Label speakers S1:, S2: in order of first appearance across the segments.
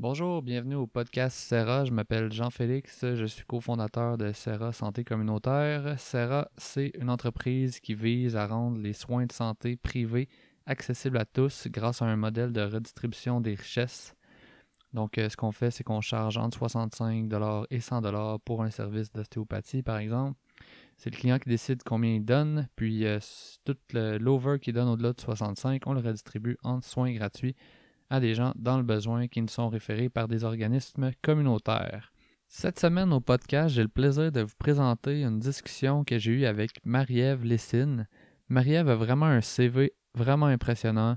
S1: Bonjour, bienvenue au podcast Serra. Je m'appelle Jean-Félix, je suis cofondateur de Serra Santé Communautaire. Serra, c'est une entreprise qui vise à rendre les soins de santé privés accessibles à tous grâce à un modèle de redistribution des richesses. Donc, euh, ce qu'on fait, c'est qu'on charge entre 65 et 100 pour un service d'ostéopathie, par exemple. C'est le client qui décide combien il donne, puis euh, tout l'over qu'il donne au-delà de 65, on le redistribue en soins gratuits à des gens dans le besoin qui nous sont référés par des organismes communautaires. Cette semaine au podcast, j'ai le plaisir de vous présenter une discussion que j'ai eue avec Marie-Ève Lessine. Marie-Ève a vraiment un CV vraiment impressionnant.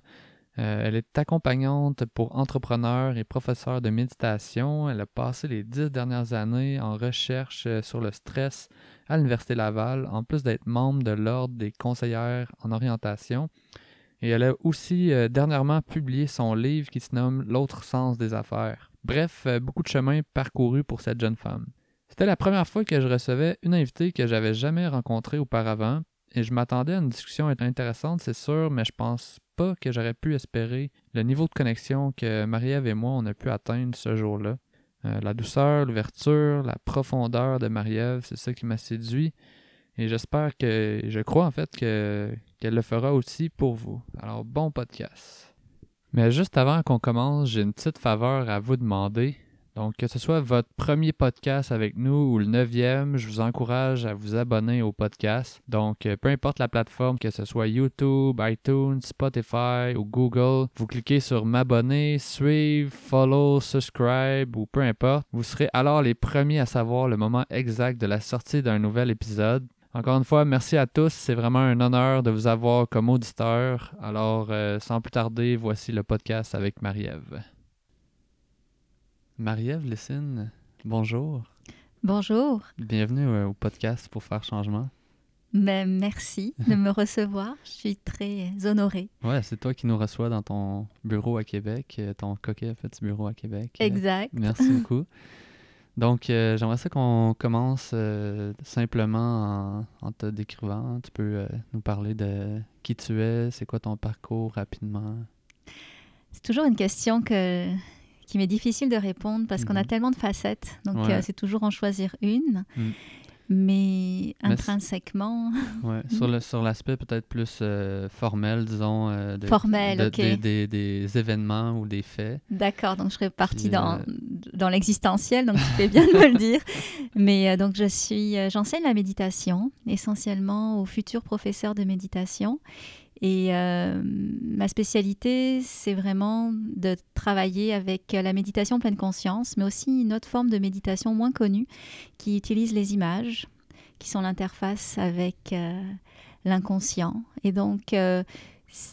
S1: Euh, elle est accompagnante pour entrepreneurs et professeurs de méditation. Elle a passé les dix dernières années en recherche euh, sur le stress à l'Université Laval, en plus d'être membre de l'Ordre des conseillères en orientation. Et elle a aussi euh, dernièrement publié son livre qui se nomme L'autre sens des affaires. Bref, euh, beaucoup de chemin parcouru pour cette jeune femme. C'était la première fois que je recevais une invitée que j'avais jamais rencontrée auparavant, et je m'attendais à une discussion intéressante, c'est sûr, mais je pense pas que j'aurais pu espérer le niveau de connexion que Marie-Ève et moi on a pu atteindre ce jour-là. Euh, la douceur, l'ouverture, la profondeur de Marie-Ève, c'est ça qui m'a séduit. Et j'espère que, je crois en fait que, qu'elle le fera aussi pour vous. Alors, bon podcast. Mais juste avant qu'on commence, j'ai une petite faveur à vous demander. Donc, que ce soit votre premier podcast avec nous ou le neuvième, je vous encourage à vous abonner au podcast. Donc, euh, peu importe la plateforme, que ce soit YouTube, iTunes, Spotify ou Google, vous cliquez sur m'abonner, suivre, follow, subscribe ou peu importe. Vous serez alors les premiers à savoir le moment exact de la sortie d'un nouvel épisode. Encore une fois, merci à tous. C'est vraiment un honneur de vous avoir comme auditeur. Alors, euh, sans plus tarder, voici le podcast avec Marie-Ève. Marie-Ève Lessine, bonjour.
S2: Bonjour.
S1: Bienvenue euh, au podcast pour faire changement.
S2: Mais merci de me recevoir. Je suis très honorée.
S1: Ouais, c'est toi qui nous reçois dans ton bureau à Québec, euh, ton coquet petit bureau à Québec.
S2: Exact.
S1: Merci beaucoup. Donc, euh, j'aimerais ça qu'on commence euh, simplement en, te décrivant. Tu peux euh, nous parler de qui tu es, c'est quoi ton parcours rapidement?
S2: C'est toujours une question que, qui m'est difficile de répondre parce qu'on a mhm. tellement de facettes. Donc, c'est toujours en choisir une. Mm mais intrinsèquement.
S1: ouais, sur, le, sur l'aspect peut-être plus euh, formel, disons.
S2: Euh, formel, ok.
S1: Des, des, événements ou des faits.
S2: D'accord, donc je serais partie dans, euh, dans l'existentiel, donc tu fais bien de me le dire. Mais donc je suis, j'enseigne la méditation, essentiellement aux futurs professeurs de méditation. Et euh, ma spécialité, c'est vraiment de travailler avec la méditation pleine conscience, mais aussi une autre forme de méditation moins connue qui utilise les images, qui sont l'interface avec euh, l'inconscient. Et donc, euh,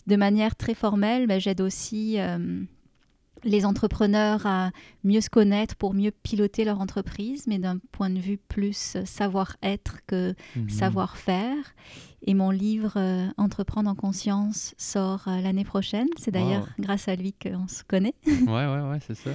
S2: de manière très formelle, ben, j'aide aussi les entrepreneurs à mieux se connaître pour mieux piloter leur entreprise, mais d'un point de vue plus savoir-être que mhm. savoir-faire. Et mon livre euh, Entreprendre en conscience sort euh, l'année prochaine. C'est d'ailleurs grâce à lui qu'on se connaît.
S1: ouais, ouais, ouais, c'est ça.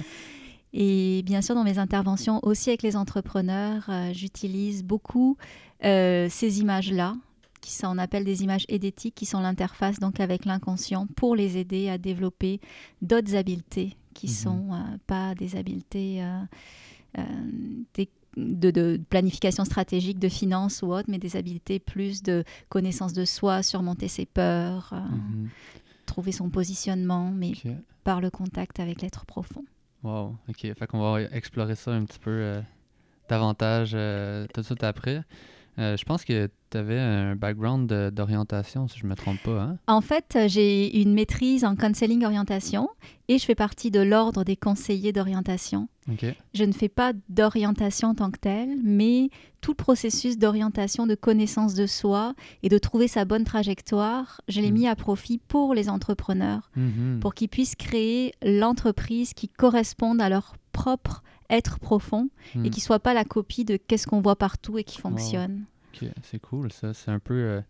S2: Et bien sûr, dans mes interventions aussi avec les entrepreneurs, euh, j'utilise beaucoup ces images-là, qui sont, on appelle des images édétiques, qui sont l'interface donc avec l'inconscient pour les aider à développer d'autres habiletés qui ne mhm. sont pas des habiletés des de, planification stratégique, de finances ou autre, mais des habiletés plus de connaissance de soi, surmonter ses peurs, euh, mhm. trouver son positionnement, mais par le contact avec l'être profond.
S1: Wow, ok. Fait qu'on va explorer ça un petit peu euh, davantage euh, tout de suite après. Je pense que tu avais un background d'orientation, si je ne me trompe pas. Hein?
S2: En fait, j'ai une maîtrise en counseling orientation et je fais partie de l'ordre des conseillers d'orientation. Je ne fais pas d'orientation en tant que telle, mais tout le processus d'orientation, de connaissance de soi et de trouver sa bonne trajectoire, je l'ai mm. mis à profit pour les entrepreneurs, mm-hmm. pour qu'ils puissent créer l'entreprise qui corresponde à leur propre être profond et mm. qui ne soit pas la copie de qu'est-ce qu'on voit partout et qui fonctionne
S1: c'est cool ça. C'est un peu. Euh,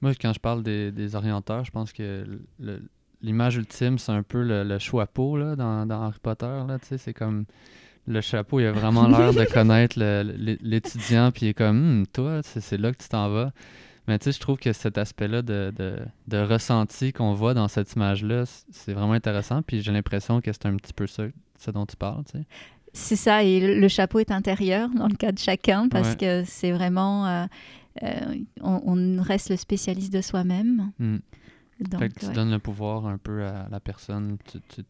S1: moi, quand je parle des, des orienteurs, je pense que l'image ultime, c'est un peu le, le chapeau là, dans, dans, Harry Potter. Là, c'est comme. Le chapeau, il a vraiment l'air de connaître l'étudiant, puis il est comme, hum, toi, c'est là que tu t'en vas. Mais tu sais, je trouve que cet aspect-là de, de, ressenti qu'on voit dans cette image-là, c'est vraiment intéressant. Puis j'ai l'impression que c'est un petit peu ça, ce dont tu parles, tu sais.
S2: C'est ça, et le chapeau est intérieur dans le cas de chacun parce que c'est vraiment. Euh, euh, on, reste le spécialiste de soi-même.
S1: Hmm. Donc, tu donnes le pouvoir un peu à la personne, tu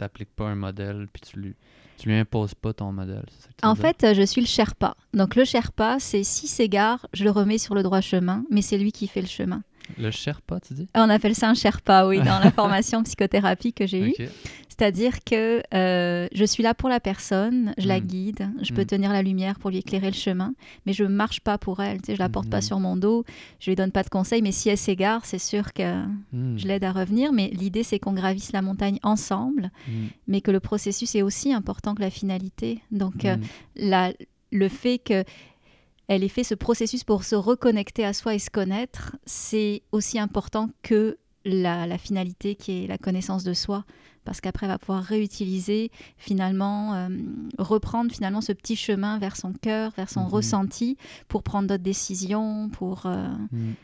S1: n'appliques pas, pas un modèle, puis tu lui, tu lui imposes pas ton modèle.
S2: en fait, je suis le Sherpa. Donc le Sherpa, c'est si s'égare, je le remets sur le droit chemin, mais c'est lui qui fait le chemin.
S1: Le Sherpa, tu dis?
S2: On appelle ça un Sherpa, oui, dans la formation psychothérapie que j'ai eue. C'est-à-dire que euh, je suis là pour la personne, je la hmm. guide, je peux hmm. tenir la lumière pour lui éclairer le chemin, mais je ne marche pas pour elle. Tu sais, je la porte pas hmm. sur mon dos, je lui donne pas de conseils, mais si elle s'égare, c'est sûr que je l'aide à revenir. Mais l'idée, c'est qu'on gravisse la montagne ensemble, mais que le processus est aussi important que la finalité. Donc, euh, la, le fait que elle ait fait ce processus pour se reconnecter à soi et se connaître, c'est aussi important que la, finalité qui est la connaissance de soi parce qu'après elle va pouvoir réutiliser finalement euh, reprendre finalement ce petit chemin vers son cœur vers son mhm. ressenti pour prendre d'autres décisions pour euh, mhm.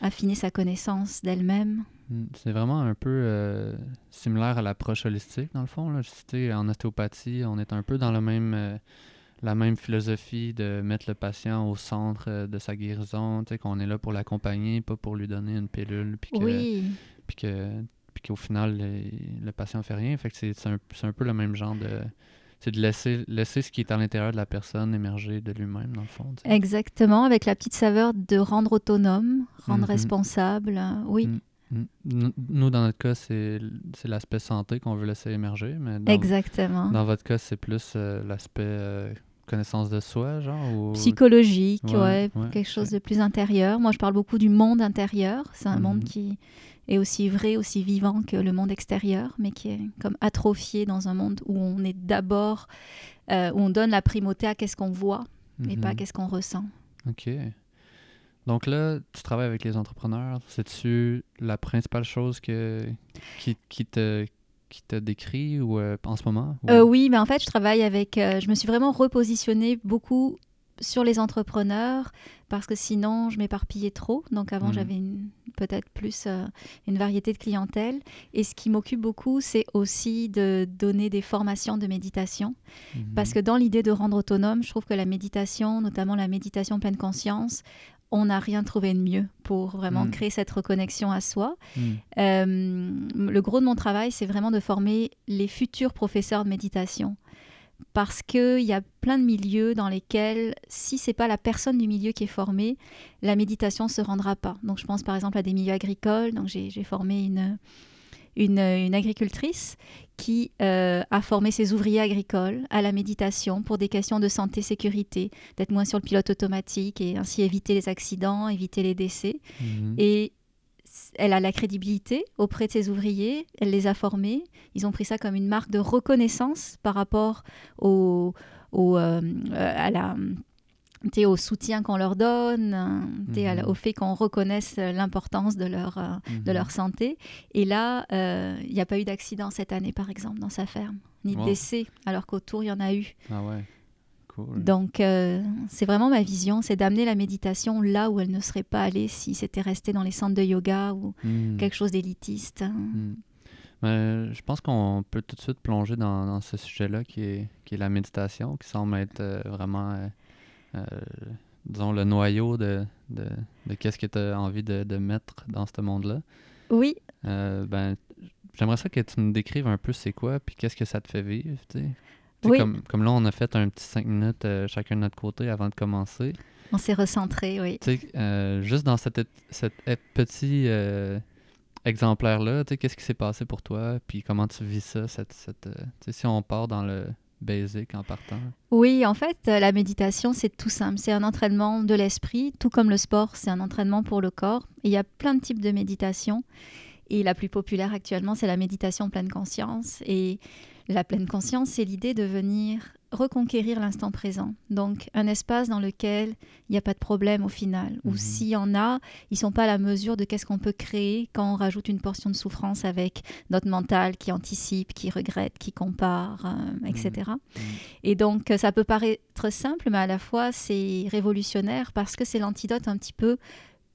S2: affiner sa connaissance d'elle-même
S1: mhm. c'est vraiment un peu euh, similaire à l'approche holistique dans le fond là. en ostéopathie on est un peu dans le même la même philosophie de mettre le patient au centre de sa guérison, qu'on est là pour l'accompagner, pas pour lui donner une pilule, puis que, puis que puis qu'au final, le, patient fait rien. Fait que c'est un, un, peu le même genre de. C'est de laisser, laisser ce qui est à l'intérieur de la personne émerger de lui-même, dans le fond.
S2: Exactement, avec la petite saveur de rendre autonome, rendre mm-hmm. responsable. Euh, oui.
S1: Mm, mm. Nous, dans notre cas, c'est l'aspect santé qu'on veut laisser émerger. Mais dans,
S2: Exactement.
S1: Dans votre cas, c'est plus euh, l'aspect euh, connaissance de soi, genre ou...
S2: Psychologique, ouais, quelque chose de plus intérieur. Moi, je parle beaucoup du monde intérieur. C'est un monde mm-hmm. qui est aussi vrai, aussi vivant que le monde extérieur, mais qui est comme atrophié dans un monde où on est d'abord, euh, où on donne la primauté à qu'est-ce qu'on voit et pas mhm. qu'est-ce qu'on ressent.
S1: OK. Donc là, tu travailles avec les entrepreneurs. C'est-tu la principale chose que, qui, qui te qui te décrit ou euh, en ce moment
S2: euh, Oui, mais en fait, je travaille avec. je me suis vraiment repositionnée beaucoup sur les entrepreneurs parce que sinon je m'éparpillais trop. Donc avant, mhm. j'avais peut-être plus euh, une variété de clientèle. Et ce qui m'occupe beaucoup, c'est aussi de donner des formations de méditation. Mhm. Parce que dans l'idée de rendre autonome, je trouve que la méditation, notamment la méditation pleine conscience, on n'a rien trouvé de mieux pour vraiment mhm. créer cette reconnexion à soi. Euh, le gros de mon travail, c'est vraiment de former les futurs professeurs de méditation parce qu'il y a plein de milieux dans lesquels, si c'est pas la personne du milieu qui est formée, la méditation se rendra pas. Donc, je pense par exemple à des milieux agricoles. Donc, j'ai formé une, une, agricultrice qui euh, a formé ses ouvriers agricoles à la méditation pour des questions de santé, sécurité, d'être moins sur le pilote automatique et ainsi éviter les accidents, éviter les décès. Mmh. Et elle a la crédibilité auprès de ses ouvriers, elle les a formés, ils ont pris ça comme une marque de reconnaissance par rapport au, au, euh, à la, au soutien qu'on leur donne, mhm. au fait qu'on reconnaisse l'importance de, leur, euh, de leur mhm. santé. Et là, euh, il n'y a pas eu d'accident cette année, par exemple, dans sa ferme, ni de décès, alors qu'autour, il y en a eu.
S1: Ah ouais.
S2: Donc, euh, c'est vraiment ma vision, c'est d'amener la méditation là où elle ne serait pas allée si c'était resté dans les centres de yoga ou hmm. quelque chose d'élitiste. Hmm.
S1: je pense qu'on peut tout de suite plonger dans, ce sujet-là qui est, qui est la méditation, qui semble être euh, vraiment, euh, disons, le noyau de, de, de qu'est-ce que tu as envie de, de, mettre dans ce monde-là.
S2: Oui.
S1: ben, J'aimerais ça que tu nous décrives un peu c'est quoi, puis qu'est-ce que ça te fait vivre. sais. Comme, comme, là, on a fait un petit cinq minutes euh, chacun de notre côté avant de commencer.
S2: On s'est recentré, oui.
S1: Euh, juste dans cet petit euh, exemplaire-là, qu'est-ce qui s'est passé pour toi? Puis comment tu vis ça? Cette, cette, si on part dans le basic en partant?
S2: Oui, en fait, la méditation, c'est tout simple. C'est un entraînement de l'esprit, tout comme le sport, c'est un entraînement pour le corps. il y a plein de types de méditation. Et la plus populaire actuellement, c'est la méditation pleine conscience. Et la pleine conscience, c'est l'idée de venir reconquérir l'instant présent. Donc un espace dans lequel il n'y a pas de problème au final. Ou mhm. s'il y en a, ils sont pas à la mesure de qu'est-ce qu'on peut créer quand on rajoute une portion de souffrance avec notre mental qui anticipe, qui regrette, qui compare, euh, etc. Mhm. Mhm. Et donc ça peut paraître simple, mais à la fois c'est révolutionnaire parce que c'est l'antidote un petit peu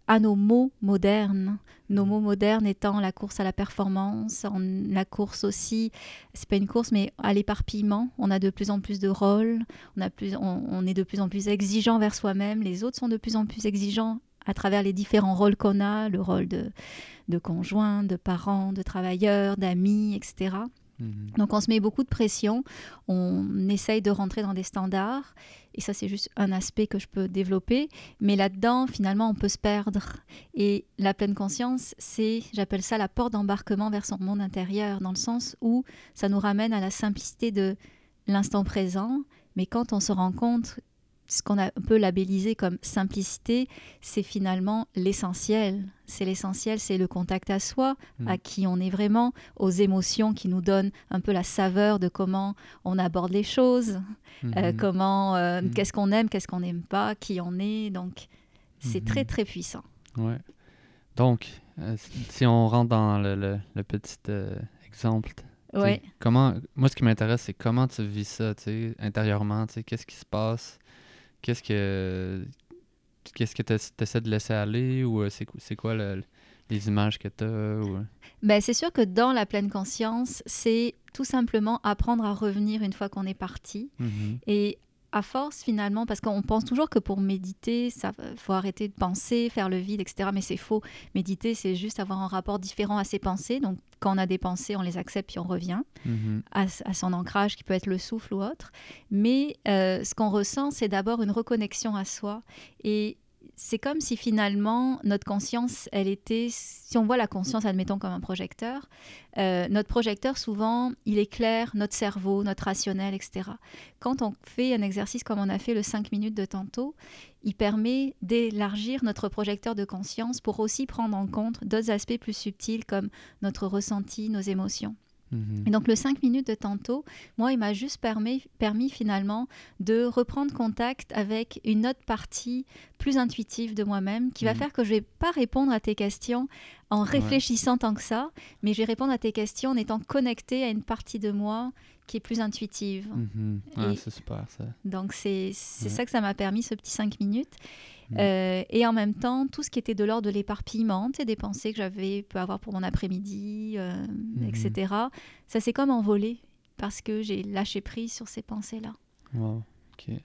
S2: à nos mots modernes. Nos mots modernes étant la course à la performance, la course aussi, c'est pas une course, mais à l'éparpillement. On a de plus en plus de rôles, on, a plus, on, est de plus en plus exigeant vers soi-même, les autres sont de plus en plus exigeants à travers les différents rôles qu'on a, le rôle de, de conjoint, de parent, de travailleur, d'amis, etc. Mhm. Donc on se met beaucoup de pression, on essaye de rentrer dans des standards, et ça c'est juste un aspect que je peux développer, mais là-dedans finalement on peut se perdre. Et la pleine conscience, c'est, j'appelle ça la porte d'embarquement vers son monde intérieur, dans le sens où ça nous ramène à la simplicité de l'instant présent, mais quand on se rend compte ce qu'on a un peu labellisé comme simplicité, c'est finalement l'essentiel. C'est l'essentiel, c'est le contact à soi, mm. à qui on est vraiment, aux émotions qui nous donnent un peu la saveur de comment on aborde les choses, euh, mm-hmm. comment, euh, mm. qu'est-ce qu'on aime, qu'est-ce qu'on n'aime pas, qui on est. Donc, c'est très, mm-hmm. très puissant.
S1: Ouais. Donc, euh, si on rentre dans le, le, petit exemple, ouais. comment, moi, ce qui m'intéresse, c'est comment tu vis ça, intérieurement, qu'est-ce qui se passe Qu'est-ce que qu'est-ce que tu essaies de laisser aller ou euh, c'est quoi les images que tu as euh?
S2: ben, C'est sûr que dans la pleine conscience, c'est tout simplement apprendre à revenir une fois qu'on est parti. Mm-hmm. Et à force finalement, parce qu'on pense toujours que pour méditer, ça faut arrêter de penser, faire le vide, etc. Mais c'est faux. Méditer, c'est juste avoir un rapport différent à ses pensées. Donc quand on a des pensées, on les accepte puis on revient mm-hmm. à, son ancrage qui peut être le souffle ou autre. Mais euh, ce qu'on ressent, c'est d'abord une reconnexion à soi et c'est comme si finalement notre conscience, elle était, si on voit la conscience, admettons, comme un projecteur, euh, notre projecteur, souvent, il éclaire notre cerveau, notre rationnel, etc. Quand on fait un exercice comme on a fait le 5 minutes de tantôt, il permet d'élargir notre projecteur de conscience pour aussi prendre en compte d'autres aspects plus subtils comme notre ressenti, nos émotions. Et donc le 5 minutes de tantôt, moi, il m'a juste permis, permis finalement de reprendre contact avec une autre partie plus intuitive de moi-même qui va mhm. faire que je ne vais pas répondre à tes questions en réfléchissant tant que ça, mais je vais répondre à tes questions en étant connecté à une partie de moi qui est plus intuitive.
S1: Mhm. c'est super ça.
S2: Donc c'est ça que ça m'a permis, ce petit 5 minutes. Mm. Euh, et en même temps, tout ce qui était de l'ordre de l'éparpillement, des pensées que j'avais pu avoir pour mon après-midi, euh, mm-hmm. etc. Ça s'est comme envolé parce que j'ai lâché prise sur ces pensées-là.
S1: Wow, ok.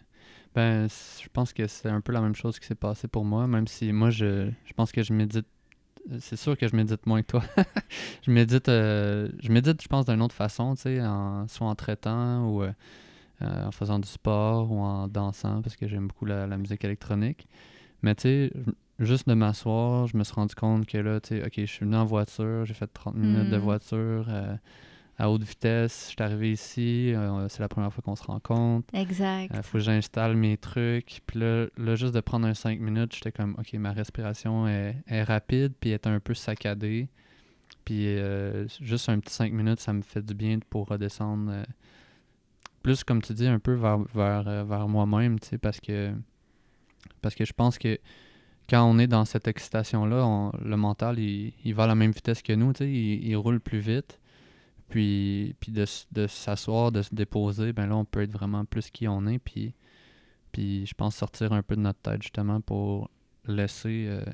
S1: Ben, je pense que c'est un peu la même chose qui s'est passé pour moi, même si moi, je, je pense que je médite. C'est sûr que je médite moins que toi. je médite, euh, je médite, je pense, d'une autre façon, tu sais, en, soit en traitant ou en faisant du sport ou en dansant, parce que j'aime beaucoup la, la musique électronique. Mais tu sais, juste de m'asseoir, je me suis rendu compte que là, tu sais, OK, je suis venu en voiture, j'ai fait 30 minutes de mm. voiture euh, à haute vitesse. Je suis arrivé ici, euh, c'est la première fois qu'on se rencontre.
S2: Exact.
S1: Il euh, faut que j'installe mes trucs. Puis là, là, juste de prendre un 5 minutes, j'étais comme, OK, ma respiration est, est, rapide, puis est un peu saccadée. Puis juste un petit 5 minutes, ça me fait du bien pour redescendre. plus, comme tu dis, un peu vers, vers, vers moi-même, tu sais, parce que parce que je pense que quand on est dans cette excitation-là, le mental, il, va à la même vitesse que nous, il, il roule plus vite. Puis, puis de, de s'asseoir, de se déposer, ben là, on peut être vraiment plus qui on est. Puis, puis je pense sortir un peu de notre tête, justement, pour laisser... Euh,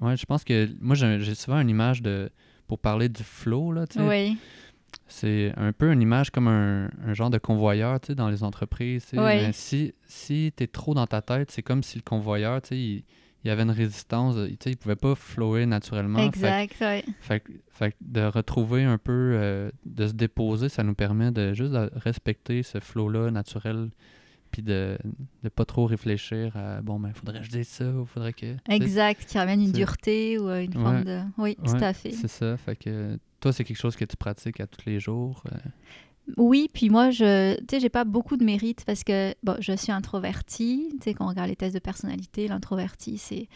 S1: ouais, je pense que... Moi, j'ai souvent une image de... Pour parler du flow, là, tu sais.
S2: Oui.
S1: C'est un peu une image comme un, genre de convoyeur tu sais, dans les entreprises. Ben, si si tu es trop dans ta tête, c'est comme si le convoyeur, tu sais, il, y avait une résistance, tu sais, il pouvait pas flower naturellement.
S2: Exact, oui.
S1: Fait, fait, de retrouver un peu, euh, de se déposer, ça nous permet de juste de respecter ce flow-là naturel puis de ne pas trop réfléchir à bon ben faudrait que je dise ça ou faudrait que
S2: exact qui ramène une dureté ou une forme de oui tout à fait
S1: c'est ça fait que toi, c'est quelque chose que tu pratiques à tous les jours? Euh?
S2: Oui, puis moi, je tu sais, j'ai pas beaucoup de mérite parce que bon, je suis introvertie. Tu sais, quand on regarde les tests de personnalité, l'introverti, c'est.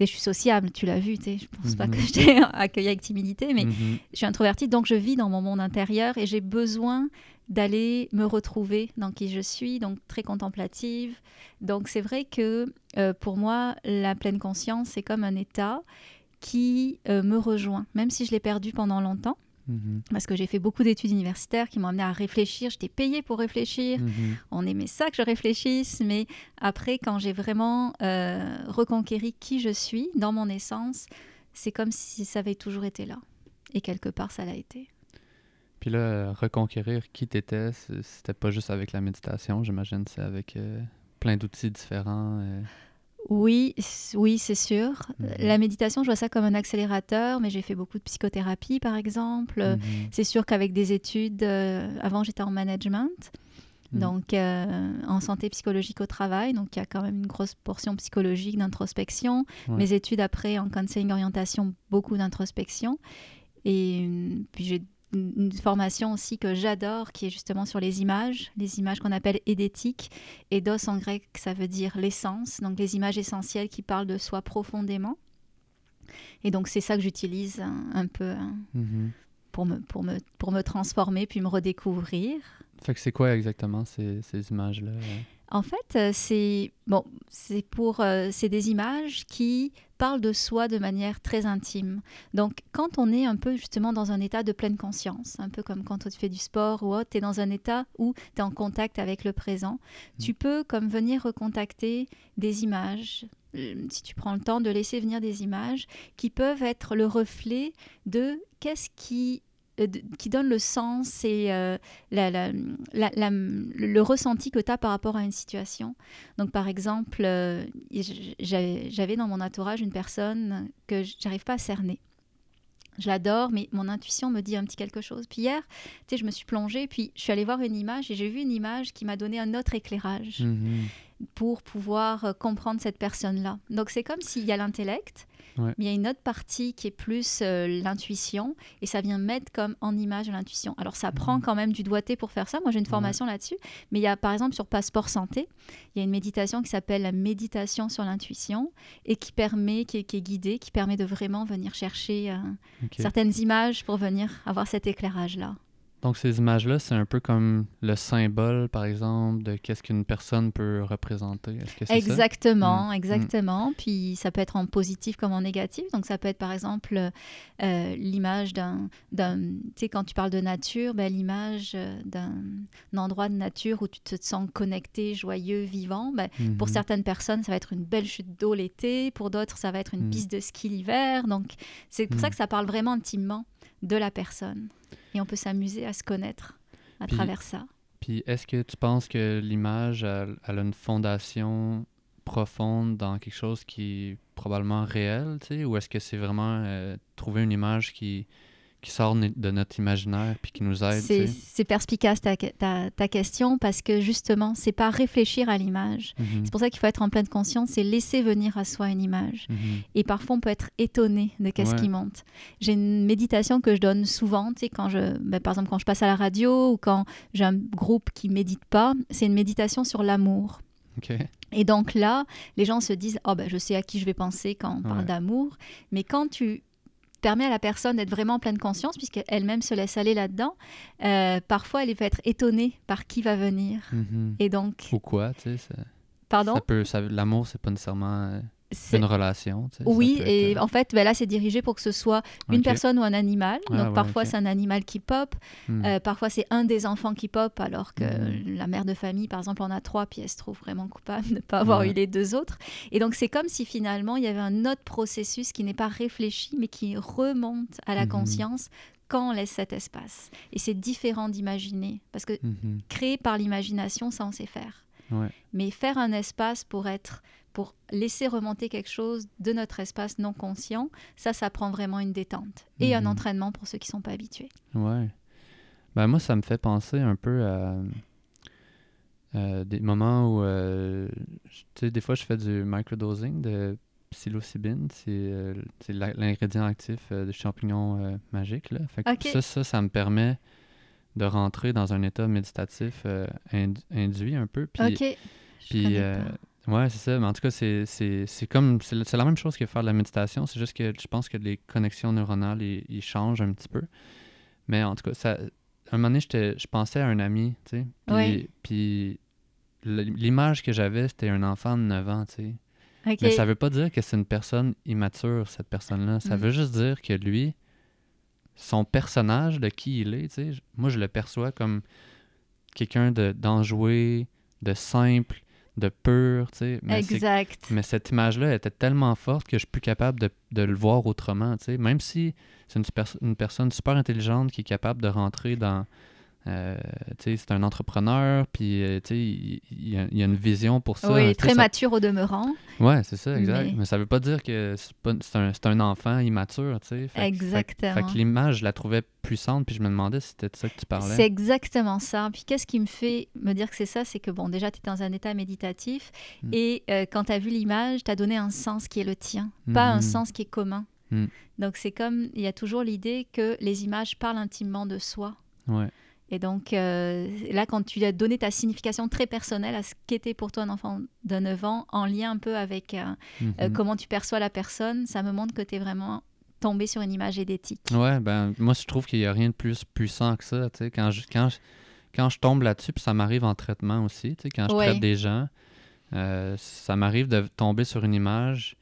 S2: Je suis sociable, tu l'as vu, tu sais, je pense pas que mhm. je t'ai accueilli avec timidité, mais mhm. je suis introvertie, donc je vis dans mon monde intérieur et j'ai besoin d'aller me retrouver dans qui je suis, donc très contemplative. Donc c'est vrai que euh, pour moi, la pleine conscience, c'est comme un état qui euh, me rejoint, même si je l'ai perdu pendant longtemps.
S1: Mhm.
S2: parce que j'ai fait beaucoup d'études universitaires qui m'ont amené à réfléchir. J'étais payée pour réfléchir.
S1: Mhm.
S2: On aimait ça que je réfléchisse, mais après, quand j'ai vraiment euh, reconquéri qui je suis dans mon essence, c'est comme si ça avait toujours été là. Et quelque part, ça l'a été.
S1: Puis là, reconquérir qui t'étais, c'était pas juste avec la méditation, j'imagine, c'est avec euh, plein d'outils différents. euh.
S2: Oui, oui, c'est sûr.
S1: Mhm.
S2: La méditation, je vois ça comme un accélérateur, mais j'ai fait beaucoup de psychothérapie, par exemple.
S1: Mhm.
S2: C'est sûr qu'avec des études, euh, avant j'étais en management,
S1: Mhm.
S2: donc euh, en santé psychologique au travail, donc il y a quand même une grosse portion psychologique d'introspection.
S1: Ouais.
S2: Mes études après en counseling orientation, beaucoup d'introspection. Et euh, puis j'ai une formation aussi que j'adore, qui est justement sur les images, les images qu'on appelle édétiques. Eidos en grec, ça veut dire l'essence, donc les images essentielles qui parlent de soi profondément. Et donc c'est ça que j'utilise un, un peu hein,
S1: Mhm.
S2: pour me, pour, me, pour me transformer puis me redécouvrir.
S1: Fait que c'est quoi exactement ces, ces images-là?
S2: En fait, euh, c'est bon, c'est pour euh, c'est des images qui parlent de soi de manière très intime. Donc, quand on est un peu justement dans un état de pleine conscience, un peu comme quand tu fais du sport ou autre, tu es dans un état où tu es en contact avec le présent, tu peux comme venir recontacter des images. euh, Si tu prends le temps de laisser venir des images qui peuvent être le reflet de qu'est-ce qui qui donne le sens et euh, le, ressenti que tu as par rapport à une situation. Donc, par exemple, euh, j'avais dans mon entourage une personne que j'arrive pas à cerner. Je l'adore, mais mon intuition me dit un petit quelque chose. Puis hier, tu sais, je me suis plongée, puis je suis allée voir une image et j'ai vu une image qui m'a donné un autre éclairage
S1: Mhm.
S2: Pour pouvoir euh, comprendre cette personne-là. Donc c'est comme s'il y a l'intellect,
S1: Ouais.
S2: mais il y a une autre partie qui est plus euh, l'intuition, et ça vient mettre comme en image l'intuition. Alors ça prend
S1: Mhm.
S2: quand même du doigté pour faire ça. Moi j'ai une
S1: Ouais.
S2: formation là-dessus, mais il y a par exemple sur Passeport Santé, il y a une méditation qui s'appelle la méditation sur l'intuition et qui permet, qui est, qui est guidée, qui permet de vraiment venir chercher euh, certaines images pour venir avoir cet éclairage-là.
S1: Donc ces images-là, c'est un peu comme le symbole, par exemple, de qu'est-ce qu'une personne peut représenter. Que ça?
S2: Exactement,
S1: Mm.
S2: exactement. Puis ça peut être en positif comme en négatif. Donc ça peut être par exemple euh, l'image d'un, tu sais, quand tu parles de nature, ben, l'image euh, d'un, endroit de nature où tu te sens connecté, joyeux, vivant. Ben, Pour
S1: Mhm.
S2: certaines personnes, ça va être une belle chute d'eau l'été. Pour d'autres, ça va être une
S1: Mm.
S2: piste de ski l'hiver. Donc c'est pour ça
S1: Mm.
S2: que ça parle vraiment intimement de la personne. Et on peut s'amuser à se connaître à
S1: Puis-
S2: travers ça.
S1: Puis est-ce que tu penses que l'image, elle, elle a une fondation profonde dans quelque chose qui est probablement réel, tu sais, ou est-ce que c'est vraiment euh, trouver une image qui, qui sort de notre imaginaire puis qui nous aide,
S2: C'est c'est perspicace ta, ta, ta question parce que justement, c'est pas réfléchir à l'image.
S1: Mhm.
S2: C'est pour ça qu'il faut être en pleine conscience, c'est laisser venir à soi une image.
S1: Mhm.
S2: Et parfois, on peut être étonné de qu'est-ce
S1: Ouais.
S2: qui monte. J'ai une méditation que je donne souvent, tu sais, quand je, ben, par exemple, quand je passe à la radio ou quand j'ai un groupe qui médite pas, c'est une méditation sur l'amour. Et donc là, les gens se disent, oh ben, je sais à qui je vais penser quand on parle d'amour. Mais quand tu permets à la personne d'être vraiment en pleine conscience, puisqu'elle-même se laisse aller là-dedans, euh, parfois elle va être étonnée par qui va venir.
S1: Mhm.
S2: Et donc,
S1: Ou quoi, tu sais? ça-
S2: pardon?
S1: Ça peut, ça- l'amour, c'est pas nécessairement euh, une relation, tu sais. ça
S2: Oui, et
S1: être, euh,
S2: en fait, ben là, c'est dirigé pour que ce soit une personne ou un animal.
S1: Ah,
S2: Donc,
S1: ouais,
S2: parfois, c'est un animal qui pop.
S1: Hmm.
S2: Euh, parfois, c'est un des enfants qui pop, alors que
S1: Mhm.
S2: la mère de famille, par exemple, en a trois, puis elle se trouve vraiment coupable de ne pas avoir
S1: Ouais.
S2: eu les deux autres. Et donc, c'est comme si finalement, il y avait un autre processus qui n'est pas réfléchi, mais qui remonte à la
S1: Mhm.
S2: conscience quand on laisse cet espace. Et c'est différent d'imaginer, parce que créer par l'imagination, ça, on sait faire.
S1: Ouais.
S2: Mais faire un espace pour être pour laisser remonter quelque chose de notre espace non conscient, ça, ça prend vraiment une détente et un
S1: Mhm.
S2: entraînement pour ceux qui ne sont pas habitués.
S1: Ouais. Ben moi, ça me fait penser un peu à euh, des moments où, euh, tu sais, des fois, je fais du microdosing de psilocybine. C'est euh, l'ingrédient actif euh, des champignons magiques. Là. Fait que ça, ça, ça me permet de rentrer dans un état méditatif ind- induit un peu. Puis,
S2: ok. Je
S1: puis. Ouais, c'est ça. Mais en tout cas, c'est c'est- c'est comme. C'est la- c'est la même chose que faire de la méditation. C'est juste que je pense que les connexions neuronales, ils, changent un petit peu. Mais en tout cas, ça, un moment donné, je pensais à un ami, tu sais. Puis,
S2: Oui.
S1: puis l'image que j'avais, c'était un enfant de 9 ans, tu sais. Mais ça veut pas dire que c'est une personne immature, cette personne-là. Ça
S2: Mm.
S1: veut juste dire que lui, son personnage, de qui il est, tu sais, moi, je le perçois comme quelqu'un de- d'enjoué, de simple, de pur, tu sais. Mais
S2: exact.
S1: mais cette image-là était tellement forte que je suis plus capable de, de le voir autrement, tu sais. Même si c'est une personne super intelligente qui est capable de rentrer dans... euh, c'est un entrepreneur, puis, euh, il, il y a, il y a une vision pour ça.
S2: oui, très
S1: ça-
S2: mature au demeurant.
S1: Ouais, c'est ça, exact.
S2: Mais-
S1: Mais, ça veut pas dire que c'est un, enfant immature. Fait
S2: Exactement.
S1: Fait que l'image, je la trouvais puissante, puis je me demandais si c'était de ça que tu parlais.
S2: C'est exactement ça. Puis qu'est-ce qui me fait me dire que c'est ça C'est que, bon, déjà, tu es dans un état méditatif
S1: Mm.
S2: et euh, quand tu as vu l'image, tu as donné un sens qui est le tien, pas un sens qui est commun.
S1: Mm.
S2: Donc, c'est comme, il y a toujours l'idée que les images parlent intimement de soi.
S1: Ouais.
S2: Et donc, euh, là, quand tu as donné ta signification très personnelle à ce qu'était pour toi un enfant de 9 ans, en lien un peu avec euh, euh,
S1: Mhm.
S2: comment tu perçois la personne, ça me montre que tu es vraiment tombé sur une image édétique.
S1: Ouais, ben, moi, je trouve qu'il n'y a rien de plus puissant que ça, tu sais. Quand je, quand je, quand je tombe là-dessus, puis ça m'arrive en traitement aussi, tu sais, quand je
S2: Ouais.
S1: traite des gens, euh, ça m'arrive de tomber sur une image,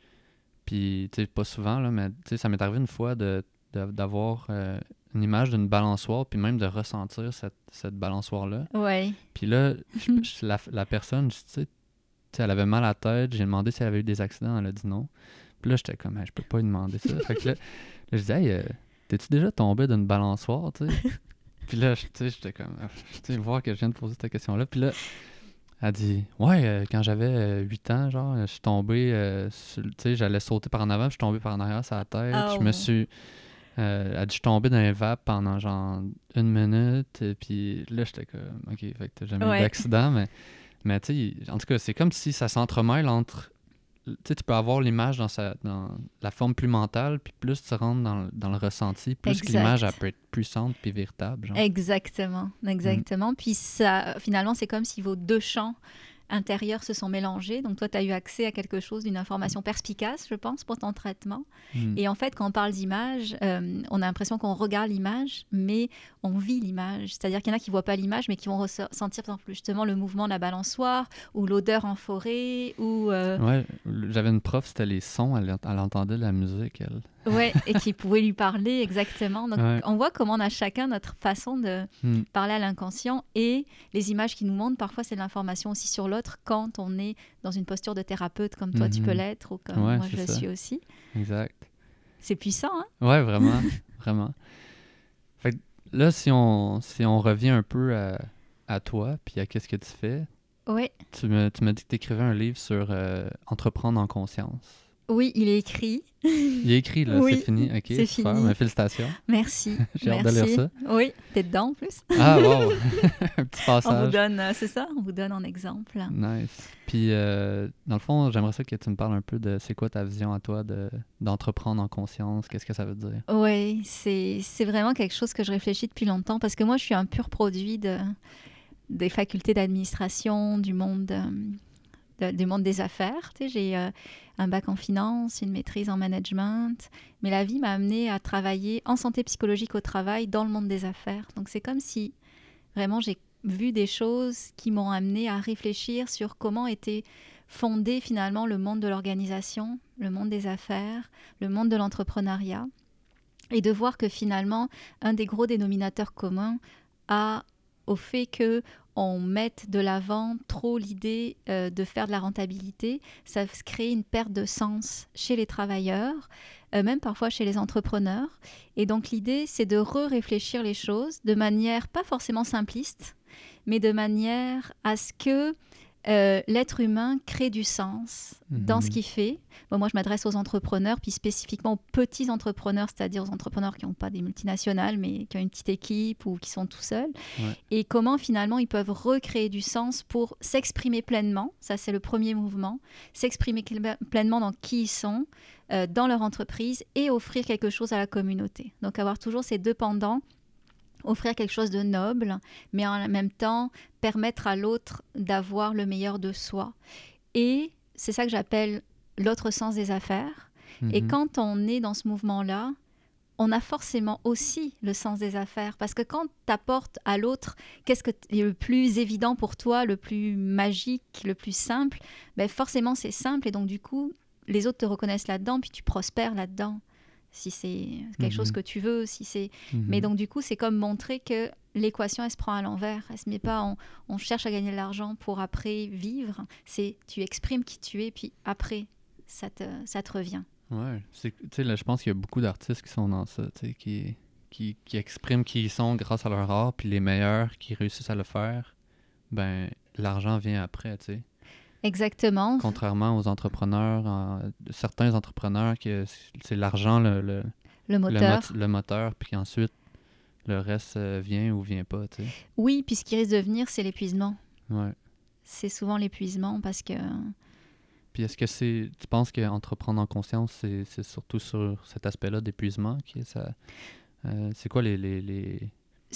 S1: puis, tu sais, pas souvent, là, mais, tu sais, ça m'est arrivé une fois de de- d'avoir euh, une image d'une balançoire, puis même de ressentir cette, cette balançoire-là.
S2: Ouais.
S1: Puis là, je- je- la, la personne, je- tu sais, elle avait mal à la tête. J'ai demandé si elle avait eu des accidents. Elle a dit non. Puis là, j'étais comme, Hey, je peux pas lui demander ça. fait que là, là, je disais, hey, euh, t'es-tu déjà tombé d'une balançoire, tu sais? Puis là, je- tu sais, j'étais comme, Ah, tu sais, voir que je viens de poser cette question-là. Puis là, elle dit, ouais, euh, quand j'avais euh, 8 ans, genre, je suis tombé, euh, tu sais, j'allais sauter par en avant, puis je suis tombé par en arrière sur la tête. Je
S2: Oh.
S1: me suis. Euh, elle je suis tombé dans les vapes pendant genre une minute. Et puis là, j'étais comme, ok, fait que t'as jamais
S2: Ouais.
S1: eu d'accident, mais, mais tu sais, en tout cas, c'est comme si ça s'entremêle entre. Tu sais, tu peux avoir l'image dans, sa, dans la forme plus mentale, puis plus tu rentres dans, le- dans le ressenti, plus que l'image, elle peut être puissante puis véritable. Genre.
S2: Exactement,
S1: Mm.
S2: exactement. Puis ça, finalement, c'est comme si vos deux champs intérieurs se sont mélangés. Donc toi, tu as eu accès à quelque chose, d'une information perspicace, je pense, pour ton traitement.
S1: Mm.
S2: Et en fait, quand on parle d'image, euh, on a l'impression qu'on regarde l'image, mais on vit l'image. C'est-à-dire qu'il y en a qui ne voient pas l'image, mais qui vont resse- sentir, par exemple, justement le mouvement de la balançoire, ou l'odeur en forêt, ou... euh,
S1: Ouais, j'avais une prof, c'était les sons, elle, elle entendait la musique, elle.
S2: Ouais, et qui pouvait lui parler exactement. Donc,
S1: Ouais.
S2: on voit comment on a chacun notre façon de
S1: Mm.
S2: parler à l'inconscient et les images qui nous montrent, parfois, c'est de l'information aussi sur l'autre quand on est dans une posture de thérapeute comme toi, tu peux
S1: Mhm.
S2: l'être ou comme
S1: Ouais,
S2: moi, je
S1: ça.
S2: suis aussi.
S1: Exact.
S2: C'est puissant, hein?
S1: Ouais, vraiment, vraiment. Fait que là, si on, si on revient un peu à, à toi, puis à qu'est-ce que tu fais,
S2: Oui.
S1: tu m'as dit que tu écrivais un livre sur euh, entreprendre en conscience.
S2: Oui, il est écrit.
S1: Il est écrit, là,
S2: Oui,
S1: c'est fini. Ok,
S2: c'est
S1: super,
S2: fini.
S1: ben, félicitations.
S2: Merci.
S1: J'ai hâte de lire ça.
S2: Oui, t'es dedans en plus.
S1: Ah, wow! un petit
S2: On vous
S1: passage.
S2: donne, euh, c'est ça, on vous donne en exemple.
S1: Nice. Puis, euh, dans le fond, j'aimerais ça que tu me parles un peu de c'est quoi ta vision à toi de, d'entreprendre en conscience, qu'est-ce que ça veut dire?
S2: Oui, c'est c'est vraiment quelque chose que je réfléchis depuis longtemps parce que moi, je suis un pur produit de, des facultés d'administration, du monde, euh, du monde des affaires. J'ai euh, un bac en finance, une maîtrise en management, mais la vie m'a amené à travailler en santé psychologique au travail dans le monde des affaires. Donc, c'est comme si vraiment j'ai vu des choses qui m'ont amené à réfléchir sur comment était fondé finalement le monde de l'organisation, le monde des affaires, le monde de l'entrepreneuriat et de voir que finalement, un des gros dénominateurs communs a au fait que on mette de l'avant trop l'idée euh, de faire de la rentabilité, ça crée une perte de sens chez les travailleurs, euh, même parfois chez les entrepreneurs. Et donc l'idée, c'est de re-réfléchir les choses de manière pas forcément simpliste, mais de manière à ce que euh, l'être humain crée du sens dans ce
S1: Mhm.
S2: qu'il fait. Bon, moi, je m'adresse aux entrepreneurs, puis spécifiquement aux petits entrepreneurs, c'est-à-dire aux entrepreneurs qui n'ont pas des multinationales, mais qui ont une petite équipe ou qui sont tout seuls.
S1: Ouais.
S2: Et comment finalement ils peuvent recréer du sens pour s'exprimer pleinement. Ça, c'est le premier mouvement. S'exprimer pleinement dans qui ils sont, euh, dans leur entreprise et offrir quelque chose à la communauté. Donc, avoir toujours ces deux pendants offrir quelque chose de noble, mais en même temps permettre à l'autre d'avoir le meilleur de soi. Et c'est ça que j'appelle l'autre sens des affaires. Et
S1: Mhm.
S2: quand on est dans ce mouvement-là, on a forcément aussi le sens des affaires. Parce que quand tu apportes à l'autre qu'est-ce que est le plus évident pour toi, le plus magique, le plus simple, ben forcément c'est simple. Et donc du coup, les autres te reconnaissent là-dedans, puis tu prospères là-dedans. Si c'est quelque chose
S1: Mhm.
S2: que tu veux, si c'est.
S1: Mhm.
S2: Mais donc du coup, c'est comme montrer que l'équation, elle se prend à l'envers. Elle se met pas, on, on cherche à gagner de l'argent pour après vivre. C'est tu exprimes qui tu es, puis après, ça te, ça te revient.
S1: Ouais, c'est- tu sais, là, je pense qu'il y a beaucoup d'artistes qui sont dans ça, tu sais, qui, qui, qui expriment qui ils sont grâce à leur art, puis les meilleurs qui réussissent à le faire, ben, l'argent vient après, tu sais.
S2: Exactement.
S1: Contrairement aux entrepreneurs, en- certains entrepreneurs, que c'est l'argent le, le,
S2: Le
S1: le
S2: moteur.
S1: mot- le moteur, puis ensuite, le reste euh, vient ou vient pas, tu sais.
S2: Oui, puis ce qui risque de venir, c'est l'épuisement.
S1: Ouais.
S2: C'est souvent l'épuisement parce que
S1: Puis est-ce que c'est. Tu penses qu'entreprendre en conscience, c'est surtout sur cet aspect-là d'épuisement qui ça. euh, c'est quoi les, les, les,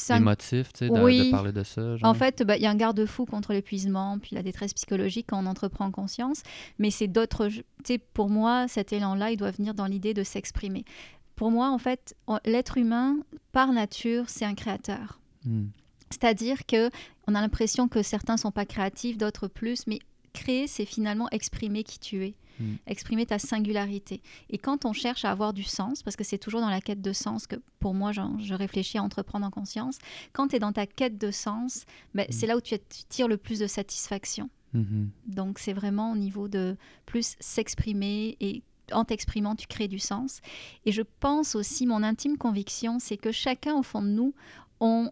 S2: un-
S1: motifs, tu sais, de,
S2: Oui.
S1: de parler de ça? genre?
S2: En fait, bah, il y a un garde-fou contre l'épuisement, puis la détresse psychologique quand on entreprend en conscience. Mais c'est d'autres. Tu sais, pour moi, cet élan-là, il doit venir dans l'idée de s'exprimer. Pour moi, en fait, l'être humain, par nature, c'est un créateur.
S1: Hmm.
S2: C'est-à-dire que on a l'impression que certains sont pas créatifs, d'autres plus, mais créer, c'est finalement exprimer qui tu es,
S1: Mm.
S2: exprimer ta singularité. Et quand on cherche à avoir du sens, parce que c'est toujours dans la quête de sens que pour moi, je réfléchis à entreprendre en conscience, quand tu es dans ta quête de sens, ben,
S1: Mm.
S2: c'est là où tu, tu tires le plus de satisfaction.
S1: Mhm.
S2: Donc c'est vraiment au niveau de plus s'exprimer et en t'exprimant, tu crées du sens. Et je pense aussi, mon intime conviction, c'est que chacun au fond de nous, on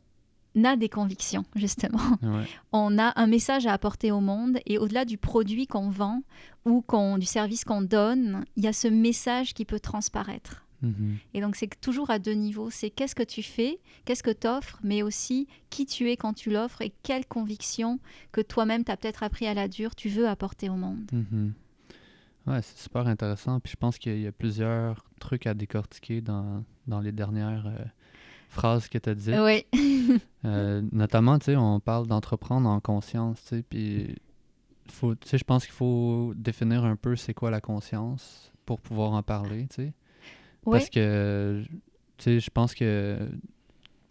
S2: a des convictions, justement.
S1: Ouais.
S2: On a un message à apporter au monde et au-delà du produit qu'on vend ou qu'on, du service qu'on donne, il y a ce message qui peut transparaître.
S1: Mhm.
S2: Et donc c'est toujours à deux niveaux. C'est qu'est-ce que tu fais, qu'est-ce que tu offres, mais aussi qui tu es quand tu l'offres et quelle conviction que toi-même tu as peut-être appris à la dure, tu veux apporter au monde.
S1: Mhm. Ouais, c'est super intéressant. Puis je pense qu'il y a plusieurs trucs à décortiquer dans, dans les dernières euh, phrases que tu as dites.
S2: Oui.
S1: Euh, notamment, tu sais, on parle d'entreprendre en conscience, tu sais, puis faut, tu sais, je pense qu'il faut définir un peu c'est quoi la conscience pour pouvoir en parler, tu sais.
S2: Ouais.
S1: Parce que, tu sais, je pense que,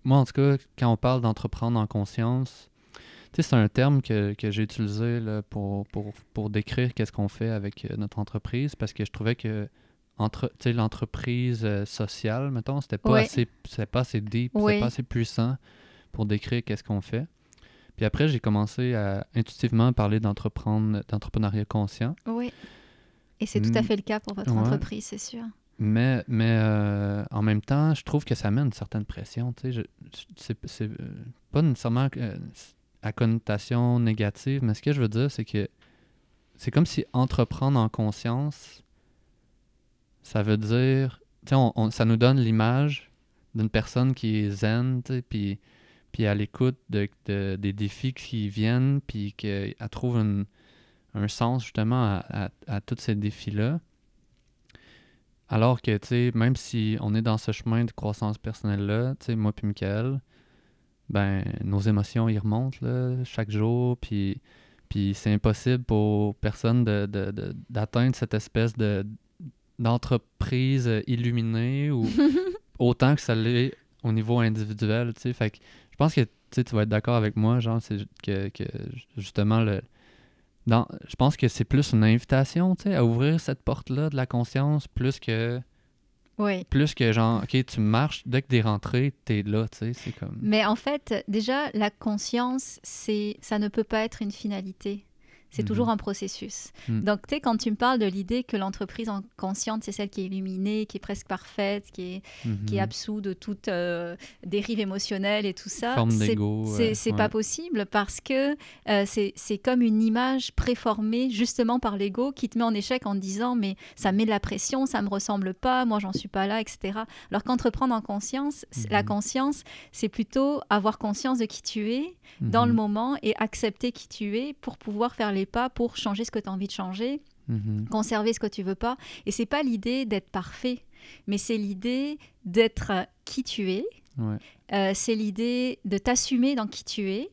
S1: moi, en tout cas, quand on parle d'entreprendre en conscience, tu sais, c'est un terme que, que j'ai utilisé là, pour, pour, pour décrire qu'est-ce qu'on fait avec euh, notre entreprise, parce que je trouvais que entre, l'entreprise euh, sociale, mettons, c'était pas,
S2: Ouais.
S1: assez, c'était pas assez deep, c'était pas assez puissant pour décrire qu'est-ce qu'on fait. Puis après, j'ai commencé à intuitivement parler d'entreprendre, d'entrepreneuriat conscient.
S2: Oui. Et c'est tout à fait le cas pour votre
S1: Ouais.
S2: entreprise, c'est sûr.
S1: Mais, mais euh, en même temps, je trouve que ça met une certaine pression. C'est, euh, pas nécessairement euh, à connotation négative, mais ce que je veux dire, c'est que c'est comme si entreprendre en conscience, ça veut dire, on- ça nous donne l'image d'une personne qui est zen, puis, puis à l'écoute de, de- des défis qui viennent, puis qu'elle trouve un sens justement à, à- tous ces défis-là. Alors que, tu sais, même si on est dans ce chemin de croissance personnelle-là, tu sais, moi puis Michael, ben, nos émotions, ils remontent, là, chaque jour, puis, puis c'est impossible pour personne de, de- de- d'atteindre cette espèce de d'entreprise illuminée ou autant que ça l'est au niveau individuel, tu sais. Fait que je pense que, tu vas être d'accord avec moi, genre, c'est que, que justement, le, dans, je pense que c'est plus une invitation, tu sais, à ouvrir cette porte-là de la conscience, plus que,
S2: Oui.
S1: plus que genre, ok, tu marches, dès que t'es rentré, t'es là, tu sais, c'est comme...
S2: Mais en fait, déjà, la conscience, c'est, ça ne peut pas être une finalité. C'est
S1: Mhm.
S2: toujours un processus.
S1: Mhm.
S2: Donc, tu sais, quand tu me parles de l'idée que l'entreprise en consciente, c'est celle qui est illuminée, qui est presque parfaite, qui est, qui est absous de toute euh, dérive émotionnelle et tout ça, c'est,
S1: ouais,
S2: pas possible parce que euh, c'est, comme une image préformée justement par l'ego qui te met en échec en te disant mais ça met de la pression, ça me ressemble pas, moi j'en suis pas là, etc. Alors qu'entreprendre en conscience, la
S1: Mhm.
S2: conscience, c'est plutôt avoir conscience de qui tu es dans le
S1: Mhm.
S2: moment et accepter qui tu es pour pouvoir faire les pas pour changer ce que tu as envie de changer,
S1: Mhm.
S2: conserver ce que tu veux pas. Et c'est pas l'idée d'être parfait, mais c'est l'idée d'être qui tu es.
S1: Ouais.
S2: Euh, c'est l'idée de t'assumer dans qui tu es.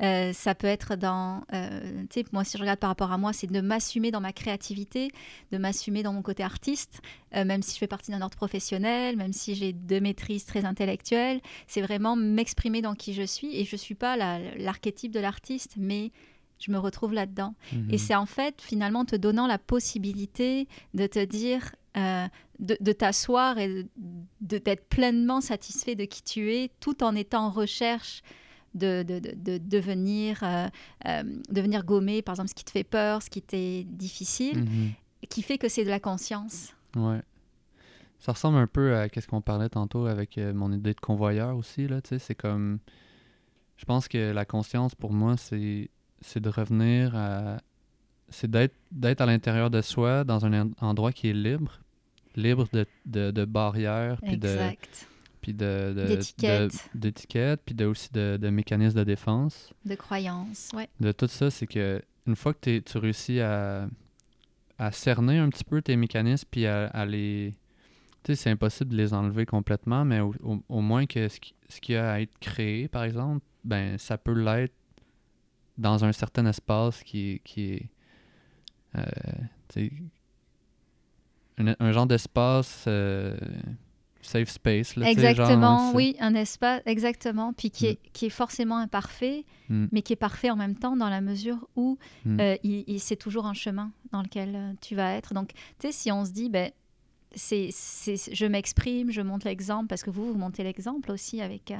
S2: Euh, ça peut être dans, euh, tu sais, moi si je regarde par rapport à moi, c'est de m'assumer dans ma créativité, de m'assumer dans mon côté artiste, euh, même si je fais partie d'un ordre professionnel, même si j'ai deux maîtrises très intellectuelles, c'est vraiment m'exprimer dans qui je suis et je suis pas la- l'archétype de l'artiste, mais je me retrouve là-dedans.
S1: Mhm.
S2: Et c'est en fait finalement te donnant la possibilité de te dire euh, de, t'asseoir et de, d'être pleinement satisfait de qui tu es, tout en étant en recherche de, de, de devenir, euh, euh, devenir gommé, par exemple, ce qui te fait peur, ce qui t'est difficile,
S1: Mhm.
S2: qui fait que c'est de la conscience.
S1: Ouais. Ça ressemble un peu à ce qu'on parlait tantôt avec mon idée de convoyeur aussi, là, tu sais, c'est comme... Je pense que la conscience, pour moi, c'est c'est de revenir à... C'est d'être d'être à l'intérieur de soi, dans un en- endroit qui est libre, libre de, de, de barrières, puis de,
S2: exact.
S1: puis de, de-
S2: D'étiquettes.
S1: de- d'étiquettes, puis de, aussi de, de mécanismes de défense.
S2: De croyance, ouais.
S1: de tout ça, c'est que une fois que t'es- tu réussis à, à cerner un petit peu tes mécanismes, puis à, à les. Tu sais, c'est impossible de les enlever complètement, mais au, au- au moins que ce qui, ce qui a à être créé, par exemple, ben ça peut l'être dans un certain espace qui est. Qui est euh, un, un genre d'espace euh, safe space. Là, genre,
S2: Exactement, oui, un espace, exactement, puis qui,
S1: Mm.
S2: est, qui est forcément imparfait,
S1: Mm,
S2: mais qui est parfait en même temps dans la mesure où
S1: mm,
S2: euh, il, il- c'est toujours un chemin dans lequel tu vas être. Donc, tu sais, si on se dit, ben, c'est, c'est- je m'exprime, je montre l'exemple, parce que vous, vous montez l'exemple aussi avec, euh,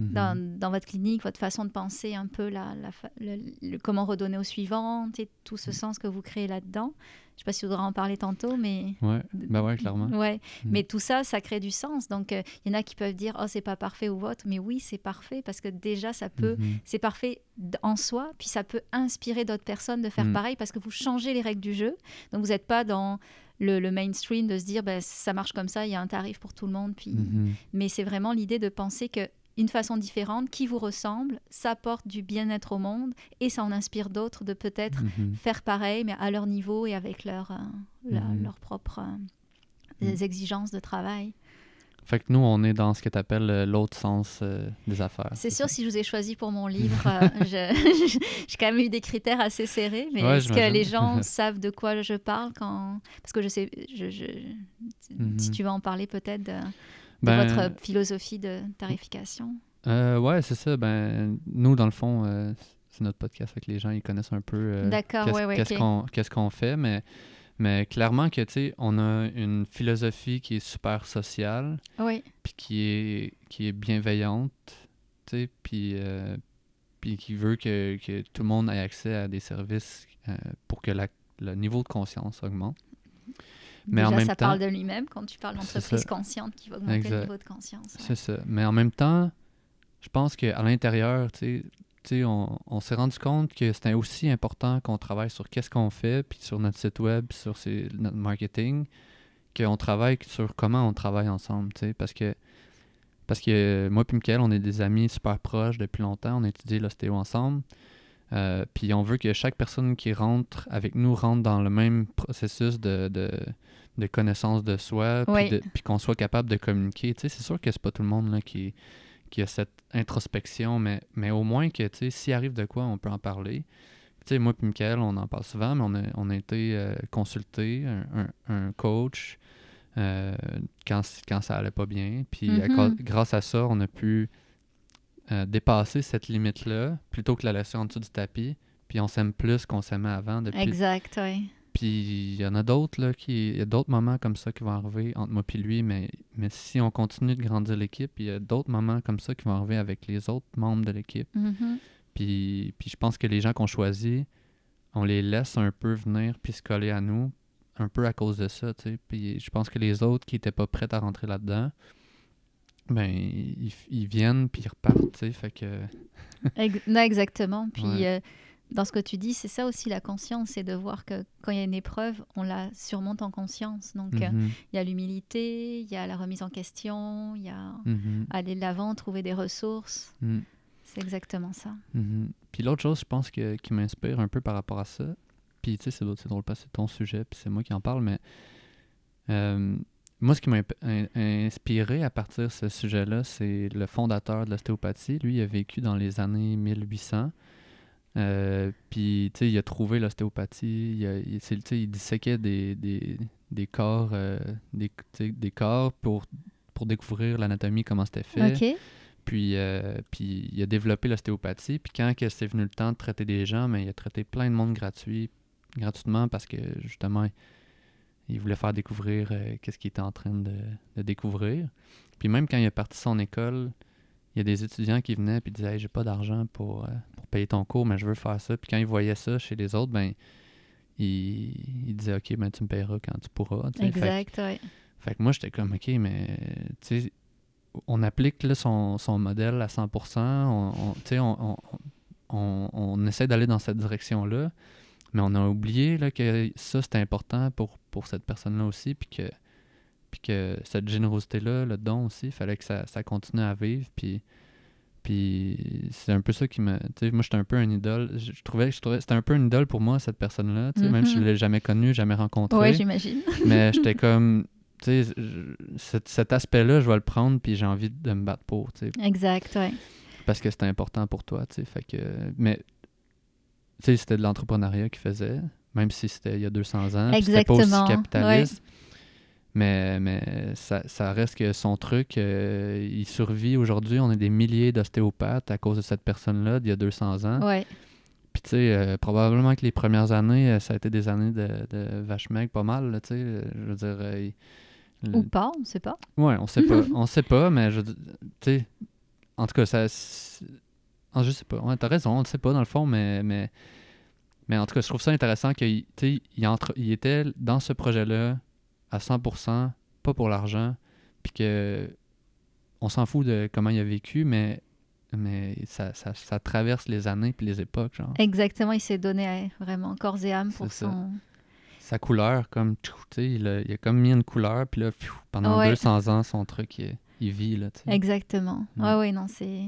S1: mhm.
S2: dans, dans votre clinique, votre façon de penser un peu, la, la fa- le- le- comment redonner au suivant, sais, tout ce sens que vous créez là-dedans. Je sais pas si vous voudrez en parler tantôt, mais...
S1: Ouais, ben ouais, clairement.
S2: Ouais,
S1: Mm.
S2: mais tout ça, ça crée du sens. Donc, euh, il y en a qui peuvent dire, oh, c'est pas parfait ou autre, mais oui, c'est parfait parce que déjà, ça peut,
S1: Mhm.
S2: c'est parfait en soi, puis ça peut inspirer d'autres personnes de faire pareil parce que vous changez les règles du jeu. Donc, vous n'êtes pas dans le, le mainstream de se dire, ben, ça marche comme ça, il y a un tarif pour tout le monde. Puis...
S1: Mhm.
S2: Mais c'est vraiment l'idée de penser que une façon différente, qui vous ressemble, ça apporte du bien-être au monde et ça en inspire d'autres de peut-être
S1: Mhm.
S2: faire pareil, mais à leur niveau et avec leur, euh, leur,
S1: Mhm.
S2: leur propre euh,
S1: Mhm.
S2: exigences de travail.
S1: Fait que nous, on est dans ce que tu appelles l'autre sens euh, des affaires.
S2: C'est
S1: ça?
S2: sûr, si je vous ai choisi pour mon livre, euh, j'ai quand même eu des critères assez serrés, mais
S1: Ouais,
S2: est-ce que les gens savent de quoi je parle quand... Parce que je sais, je, je- si tu vas en parler peut-être de, de
S1: Ben,
S2: votre philosophie de tarification?
S1: euh, ouais, c'est ça. Ben, nous, dans le fond, euh, c'est notre podcast avec les gens, ils connaissent un peu euh,
S2: D'accord,
S1: qu'est-ce
S2: ouais, ouais,
S1: qu'est-ce
S2: ok.
S1: qu'on qu'est-ce qu'on fait, mais, mais clairement que, on a une philosophie qui est super sociale,
S2: Oui,
S1: puis qui est, qui est bienveillante, puis, euh, puis qui veut que, que tout le monde ait accès à des services euh, pour que la- le niveau de conscience augmente. Mais
S2: déjà
S1: en même
S2: ça
S1: temps-
S2: parle de lui-même quand tu parles d'entreprise consciente qui va augmenter
S1: Exact.
S2: le niveau de conscience. ouais.
S1: C'est ça. Mais en même temps, je pense qu'à l'intérieur, tu sais, tu sais, on, on s'est rendu compte que c'était aussi important qu'on travaille sur qu'est-ce qu'on fait, puis sur notre site web, puis sur ses- notre marketing, qu'on travaille sur comment on travaille ensemble, tu sais, parce que parce que moi et Mickaël, on est des amis super proches depuis longtemps, on a étudié l'ostéo ensemble, euh, puis on veut que chaque personne qui rentre avec nous rentre dans le même processus de, de, de connaissance de soi, puis
S2: Oui.
S1: qu'on soit capable de communiquer. Tu sais, c'est sûr que c'est pas tout le monde là, qui, qui a cette introspection, mais, mais au moins que, tu sais, s'il arrive de quoi, on peut en parler. Tu sais, moi et Michael, on en parle souvent, mais on a, on a été euh, consulté, un, un- un coach, euh, quand, quand ça allait pas bien. Puis
S2: Mhm.
S1: cause- grâce à ça, on a pu euh, dépasser cette limite-là, plutôt que la laisser en dessous du tapis. Puis on s'aime plus qu'on s'aimait avant. Depuis,
S2: Exact, oui.
S1: puis il y en a d'autres là qui il y a d'autres moments comme ça qui vont arriver entre moi et lui mais mais si on continue de grandir l'équipe, il y a d'autres moments comme ça qui vont arriver avec les autres membres de l'équipe.
S2: Mhm.
S1: Puis puis je pense que les gens qu'on choisit, on les laisse un peu venir puis se coller à nous un peu à cause de ça, tu sais. Puis je pense que les autres qui étaient pas prêts à rentrer là-dedans ben ils, ils viennent puis ils repartent, tu sais, fait que
S2: non, exactement. Puis,
S1: Ouais.
S2: euh, dans ce que tu dis, c'est ça aussi la conscience, c'est de voir que quand il y a une épreuve, on la surmonte en conscience. Donc, euh,
S1: Mhm,
S2: il y a l'humilité, il y a la remise en question, il y a
S1: mhm,
S2: aller de l'avant, trouver des ressources.
S1: mhm.
S2: C'est exactement ça.
S1: Mhm. Puis l'autre chose, je pense, que, qui m'inspire un peu par rapport à ça, puis tu sais, c'est drôle, c'est drôle parce que c'est ton sujet, puis c'est moi qui en parle, mais euh, moi, ce qui m'a inspiré à partir de ce sujet-là, c'est le fondateur de l'ostéopathie. Lui, il a vécu dans les années 1800. Euh, puis, tu sais, il a trouvé l'ostéopathie. Il, a- disséquait des, des, des corps, euh, des, corps pour, pour découvrir l'anatomie, comment c'était fait. Puis, euh, puis il a développé l'ostéopathie. Puis quand c'est venu le temps de traiter des gens, mais il a traité plein de monde gratuit, gratuitement parce que justement, il voulait faire découvrir euh, qu'est-ce qu'il était en train de, de découvrir. Puis même quand il est parti de son école, il y a des étudiants qui venaient et disaient hey, j'ai pas d'argent pour, euh, pour payer ton cours, mais je veux faire ça. Puis quand ils voyaient ça chez les autres, ben il, il disait ok, ben tu me payeras quand tu pourras. sais. Fait
S2: Exact, ouais.
S1: fait que moi, j'étais comme, OK, mais tu sais, on applique là, son, son modèle à 100%, on, on, tu sais, on, on, on, on essaie d'aller dans cette direction-là, mais on a oublié là, que ça, c'était important pour, pour cette personne-là aussi, puis que, puis que cette générosité-là, le don aussi, il fallait que ça, ça continue à vivre, puis, puis c'est un peu ça qui me... Tu sais, moi, j'étais un peu un idole. Je, je trouvais, je trouvais c'était un peu une idole pour moi, cette personne-là, tu sais, même si je
S2: Mhm.
S1: l'ai jamais connue, jamais rencontrée
S2: Ouais, j'imagine.
S1: mais j'étais comme tu sais je- cet, cet aspect-là je vais le prendre puis j'ai envie de me battre pour tu sais
S2: Exact, ouais.
S1: parce que c'était important pour toi tu sais fait que mais sais c'était de l'entrepreneuriat qu'il faisait même si c'était il y a 200 ans puis c'était pas
S2: Exactement,
S1: aussi capitaliste mais mais ça, ça reste que son truc euh, il survit aujourd'hui on est des milliers d'ostéopathes à cause de cette personne-là d'il y a 200 ans
S2: Ouais,
S1: puis tu sais, euh, probablement que les premières années, euh, ça a été des années de, de vache maigre pas mal, tu sais. Je veux dire... euh, le-
S2: ou pas, on sait pas.
S1: Ouais, on sait pas. on sait pas, mais je tu sais... En tout cas, ça... ah, je sais pas. Ouais, t'as raison, on ne sait pas dans le fond, mais... Mais, mais en tout cas, je trouve ça intéressant qu'il il, entre, il était dans ce projet-là à 100%, pas pour l'argent, puis que... On s'en fout de comment il a vécu, mais... Mais ça, ça, ça traverse les années puis les époques, genre.
S2: Exactement, il s'est donné vraiment corps et âme pour son.
S1: sa couleur, comme, tchou, tu sais, il, a, il a comme mis une couleur, puis là, pfiou, pendant
S2: Ouais.
S1: 200 ans, son truc, il, il vit, là.
S2: Exactement.
S1: Mm.
S2: Ouais, ouais, non, c'est.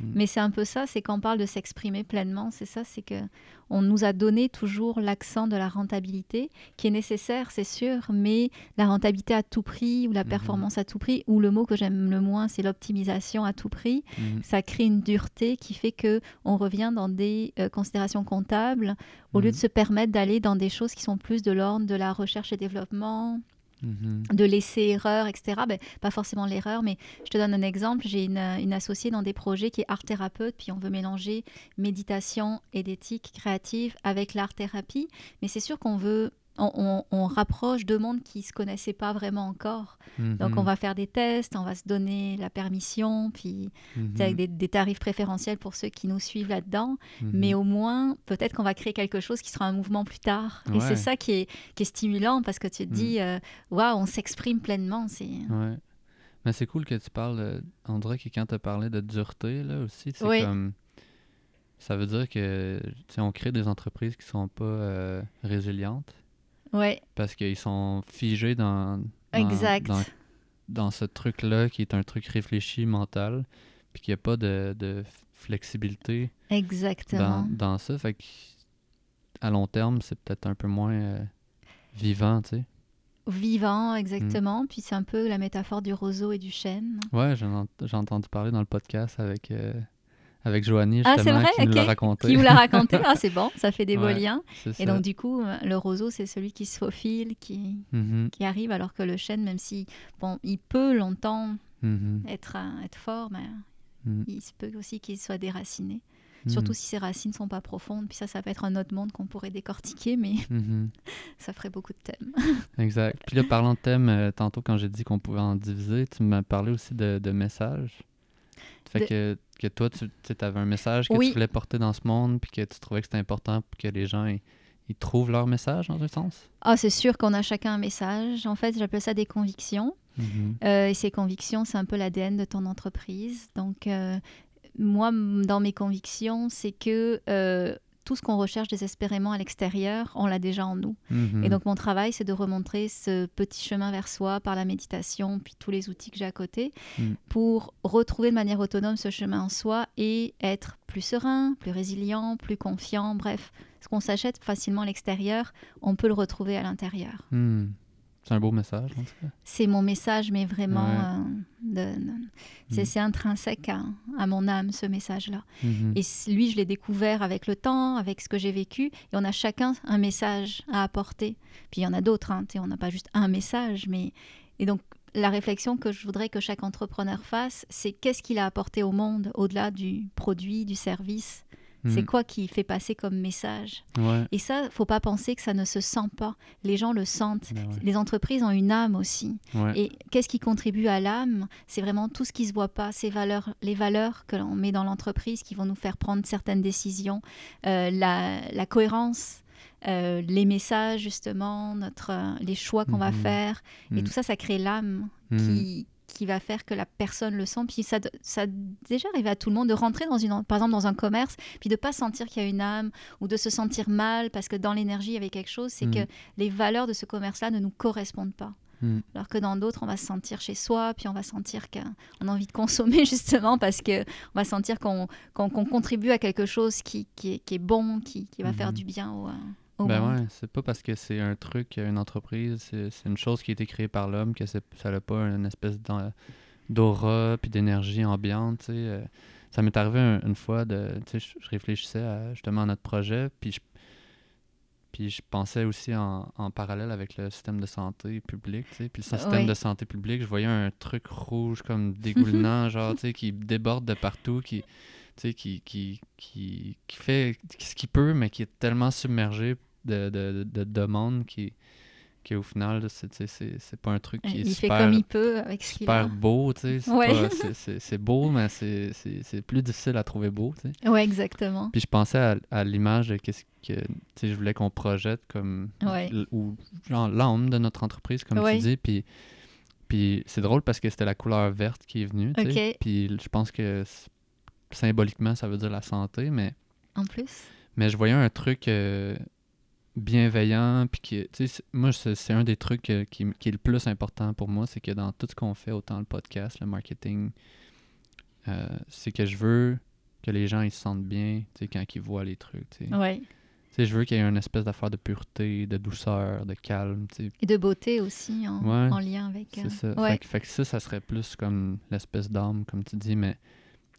S1: Mm.
S2: Mais c'est un peu ça, c'est quand on parle de s'exprimer pleinement, c'est ça, c'est que on nous a donné toujours l'accent de la rentabilité, qui est nécessaire, c'est sûr, mais la rentabilité à tout prix ou la
S1: Mhm.
S2: performance à tout prix, ou le mot que j'aime le moins, c'est l'optimisation à tout prix.
S1: Mhm.
S2: Ça crée une dureté qui fait que on revient dans des euh, considérations comptables au lieu
S1: Mhm.
S2: de se permettre d'aller dans des choses qui sont plus de l'ordre de la recherche et développement,
S1: Mhm.
S2: de laisser erreur, etc. Ben, pas forcément l'erreur, mais je te donne un exemple. J'ai une, une associée dans des projets qui est art thérapeute, puis on veut mélanger méditation et d'éthique créative avec l'art-thérapie. Mais c'est sûr qu'on veut... On, on- on rapproche deux mondes qui ne se connaissaient pas vraiment encore. Donc
S1: Mhm.
S2: on va faire des tests, on va se donner la permission, puis
S1: Mhm.
S2: avec des, des tarifs préférentiels pour ceux qui nous suivent là-dedans.
S1: Mhm.
S2: Mais au moins, peut-être qu'on va créer quelque chose qui sera un mouvement plus tard. Et c'est ça qui est, qui est stimulant parce que tu te dis, euh, waouh, on s'exprime pleinement. C'est...
S1: Ouais. Mais c'est cool que tu parles, euh, dirait que quand tu as parlé de dureté, là, aussi, c'est
S2: Oui.
S1: comme... Ça veut dire que, on crée des entreprises qui sont pas euh, résilientes,
S2: Ouais,
S1: parce qu'ils sont figés dans... dans-
S2: exact.
S1: dans dans ce truc-là qui est un truc réfléchi, mental, puis qu'il n'y a pas de, de flexibilité
S2: Exactement.
S1: dans, dans ça. Fait que, à long terme, c'est peut-être un peu moins euh, vivant, tu sais.
S2: Vivant,
S1: Mm.
S2: exactement. Puis c'est un peu la métaphore du roseau et du chêne.
S1: Ouais, j'ai entendu parler dans le podcast avec, euh, avec Joanie,
S2: Ah, c'est
S1: justement,
S2: vrai?
S1: qui nous l'a raconté.
S2: Qui vous l'a raconté? Ah, c'est bon, ça fait des beaux
S1: Ouais,
S2: liens.
S1: C'est
S2: Et
S1: ça.
S2: donc, du coup, euh, le roseau, c'est celui qui se faufile, qui,
S1: Mhm,
S2: qui arrive, alors que le chêne, même si, bon, il peut longtemps
S1: mhm,
S2: être, un- être fort, mais
S1: mhm,
S2: il se peut aussi qu'il soit déraciné.
S1: mhm,
S2: Surtout si ses racines sont pas profondes. Puis ça, ça peut être un autre monde qu'on pourrait décortiquer, mais
S1: mhm.
S2: ça ferait beaucoup de thèmes.
S1: Exact. Puis là, parlant de thème, euh, tantôt quand j'ai dit qu'on pouvait en diviser, tu m'as parlé aussi de, de messages. Fait
S2: De-
S1: que, que toi, tu avais un message que
S2: Oui.
S1: tu voulais porter dans ce monde, puis que tu trouvais que c'était important pour que les gens ils, trouvent leur message, dans un sens?
S2: Ah, c'est sûr qu'on a chacun un message. En fait, j'appelle ça des convictions.
S1: Mhm,
S2: Euh, et ces convictions, c'est un peu l'ADN de ton entreprise. Donc, euh, moi, dans mes convictions, c'est que euh, tout ce qu'on recherche désespérément à l'extérieur, on l'a déjà en nous.
S1: mhm,
S2: Et donc, mon travail, c'est de remontrer ce petit chemin vers soi par la méditation, puis tous les outils que j'ai à côté,
S1: Mm.
S2: pour retrouver de manière autonome ce chemin en soi et être plus serein, plus résilient, plus confiant. Bref, ce qu'on s'achète facilement à l'extérieur, on peut le retrouver à l'intérieur.
S1: mhm. C'est un beau message, en tout cas.
S2: C'est mon message, mais vraiment,
S1: Ouais.
S2: euh, c'est
S1: Mm.
S2: c'est intrinsèque à, à mon âme, ce message-là.
S1: Mhm,
S2: Et lui, je l'ai découvert avec le temps, avec ce que j'ai vécu. Et on a chacun un message à apporter. Puis il y en a d'autres. Hein, on n'a pas juste un message. mais Et donc, la réflexion que je voudrais que chaque entrepreneur fasse, c'est qu'est-ce qu'il a apporté au monde au-delà du produit, du service C'est
S1: Mhm.
S2: quoi qui fait passer comme message
S1: Ouais.
S2: Et ça, faut pas penser que ça ne se sent pas. Les gens le sentent.
S1: Ben ouais.
S2: Les entreprises ont une âme aussi.
S1: Ouais.
S2: Et qu'est-ce qui contribue à l'âme? C'est vraiment tout ce qui se voit pas, ces valeurs, les valeurs que l'on met dans l'entreprise qui vont nous faire prendre certaines décisions, euh, la, la cohérence, euh, les messages justement, notre, euh, les choix qu'on va
S1: Mhm.
S2: faire. Et
S1: Mhm.
S2: tout ça, ça crée l'âme
S1: Mhm.
S2: qui, qui va faire que la personne le sent. Puis ça, ça a déjà arrivé à tout le monde de rentrer dans une, par exemple dans un commerce, puis de pas sentir qu'il y a une âme ou de se sentir mal parce que dans l'énergie il y avait quelque chose. C'est que les valeurs de ce commerce-là ne nous correspondent pas.
S1: Mhm.
S2: Alors que dans d'autres, on va se sentir chez soi, puis on va sentir qu'on a envie de consommer justement parce que on va sentir qu'on contribue à quelque chose qui, qui, est, qui est bon, qui, qui va faire
S1: Mhm.
S2: du bien au, euh, au
S1: Ben
S2: monde.
S1: ouais, c'est pas parce que c'est un truc, une entreprise, c'est une chose qui a été créée par l'homme que ça n'a pas une espèce d'aura puis d'énergie ambiante, tu sais. euh. Ça m'est arrivé un- une fois de, tu sais, je- réfléchissais à, justement à notre projet, puis je, puis je pensais aussi en, en parallèle avec le système de santé public, tu sais. Puis le système
S2: Oui.
S1: de santé public, je voyais un truc rouge comme dégoulinant, genre, tu sais, qui déborde de partout, qui, qui, qui, qui, qui fait ce qu'il peut, mais qui est tellement submergé de, de, de, de demandes qui, qui au final, c'est, pas un truc qui est
S2: il fait
S1: super,
S2: comme il peut avec ce
S1: super beau, tu sais. C'est,
S2: Ouais.
S1: beau, mais c'est, plus difficile à trouver beau, tu sais.
S2: Ouais, exactement.
S1: Puis je pensais à, à l'image de qu'est-ce que tu sais, je voulais qu'on projette comme
S2: Ouais.
S1: ou genre l'âme de notre entreprise comme
S2: Ouais.
S1: tu dis puis puis c'est drôle parce que c'était la couleur verte qui est venue tu sais.
S2: Ok.
S1: puis je pense que symboliquement ça veut dire la santé mais
S2: En plus.
S1: mais je voyais un truc euh, bienveillant puis c'est- moi c'est un des trucs euh, qui, qui est le plus important pour moi c'est que dans tout ce qu'on fait autant le podcast le marketing euh, c'est que je veux que les gens ils se sentent bien quand ils voient les trucs tu sais
S2: Ouais.
S1: tu sais, je veux qu'il y ait une espèce d'affaire de pureté, de douceur, de calme.
S2: Et de beauté aussi en,
S1: Ouais,
S2: en lien avec.
S1: C'est
S2: euh,
S1: ça. Fait,
S2: Ouais.
S1: que, fait que ça, ça serait plus comme l'espèce d'âme, comme tu dis, mais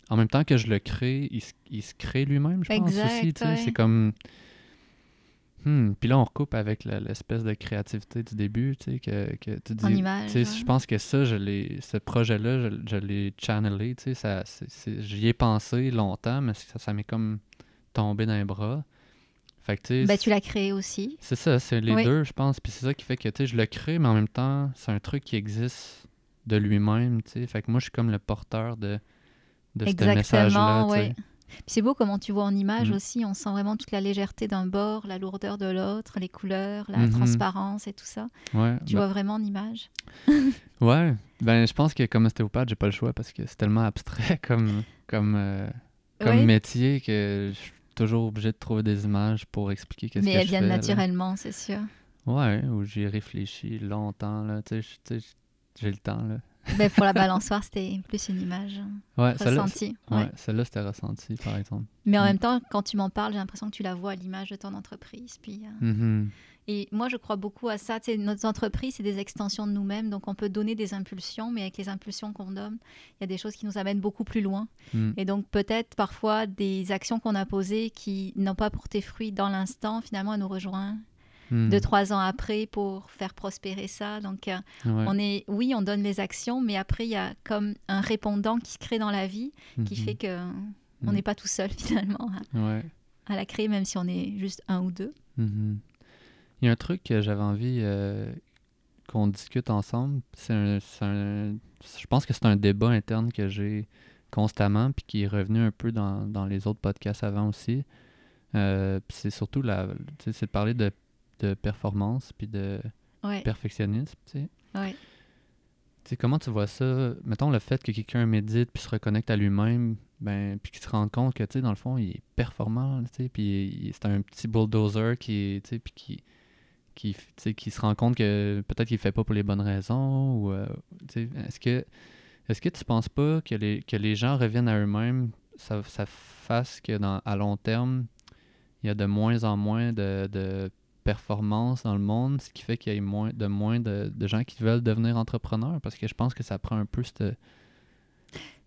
S1: en même temps que je le crée, il, se- il se crée lui-même, je pense aussi. C'est comme... Hmm. Puis là, on recoupe avec l'espèce de créativité du début, tu sais, que, que tu dis...
S2: En image. Ouais.
S1: je pense que ça, je l'ai, ce projet-là, je, je l'ai channelé, tu sais, ça, j'y ai pensé longtemps, mais ça, ça m'est comme tombé dans les bras. Fait que, tu sais,
S2: Ben, tu l'as créé aussi.
S1: c'est ça, c'est les
S2: Oui.
S1: deux, je pense. Puis c'est ça qui fait que, tu sais, je le crée, mais en même temps, c'est un truc qui existe de lui-même, tu sais. Fait que moi, je suis comme le porteur de, de ce message-là, tu sais.
S2: C'est beau comment tu vois en image
S1: Mm.
S2: aussi, on sent vraiment toute la légèreté d'un bord, la lourdeur de l'autre, les couleurs, la
S1: Mhm.
S2: transparence et tout ça.
S1: Ouais,
S2: Tu
S1: ben-
S2: vois vraiment en image?
S1: ouais. Ben, je pense que comme ostéopathe, j'ai pas le choix parce que c'est tellement abstrait comme, comme, euh, comme
S2: Ouais.
S1: métier que je suis toujours obligé de trouver des images pour expliquer qu'est-ce
S2: Mais
S1: que
S2: elles
S1: je
S2: viennent
S1: fais, là.
S2: naturellement, c'est sûr.
S1: Ouais, où j'ai réfléchi longtemps, là, tu sais, j'ai le temps, là.
S2: Ben, pour la balançoire, c'était plus une image
S1: Ouais, celle-là,
S2: ressentie.
S1: ouais. celle-là, c'était ressenti, par exemple.
S2: Mais en
S1: Mm.
S2: même temps, quand tu m'en parles, j'ai l'impression que tu la vois à l'image de ton entreprise. Puis, euh,
S1: Mhm.
S2: Et moi, je crois beaucoup à ça. Tu sais, notre entreprise, c'est des extensions de nous-mêmes. Donc, on peut donner des impulsions, mais avec les impulsions qu'on donne, il y a des choses qui nous amènent beaucoup plus loin.
S1: Mm.
S2: Et donc, peut-être parfois, des actions qu'on a posées qui n'ont pas porté fruit dans l'instant, finalement, elles nous rejoignent
S1: Mm.
S2: deux, trois ans après pour faire prospérer ça. Donc, euh,
S1: Ouais.
S2: on est, oui, on donne les actions, mais après, il y a comme un répondant qui se crée dans la vie, qui
S1: Mhm.
S2: fait que on
S1: Mhm.
S2: n'est pas tout seul, finalement, à,
S1: Ouais.
S2: à la créer, même si on est juste un ou deux.
S1: Mhm. Il y a un truc que j'avais envie euh, qu'on discute ensemble. C'est je pense que c'est un débat interne que j'ai constamment, puis qui est revenu un peu dans, dans les autres podcasts avant aussi. Euh, c'est surtout la, c'est de parler de, de performance puis de
S2: Ouais,
S1: perfectionnisme. Tu sais.
S2: ouais.
S1: Tu sais, comment tu vois ça? Mettons le fait que quelqu'un médite puis se reconnecte à lui-même, ben, puis qu'il se rende compte que, tu sais, dans le fond, il est performant, tu sais, puis c'est un petit bulldozer qui, tu sais, puis qui, qui, tu sais, qui se rend compte que peut-être qu'il fait pas pour les bonnes raisons, ou, euh, tu sais, est-ce que, est-ce que tu penses pas que les, que les gens reviennent à eux-mêmes, ça, ça fasse que, dans, à long terme, il y a de moins en moins de, de performance dans le monde, ce qui fait qu'il y a moins, de moins de, de gens qui veulent devenir entrepreneurs, parce que je pense que ça prend un peu cette...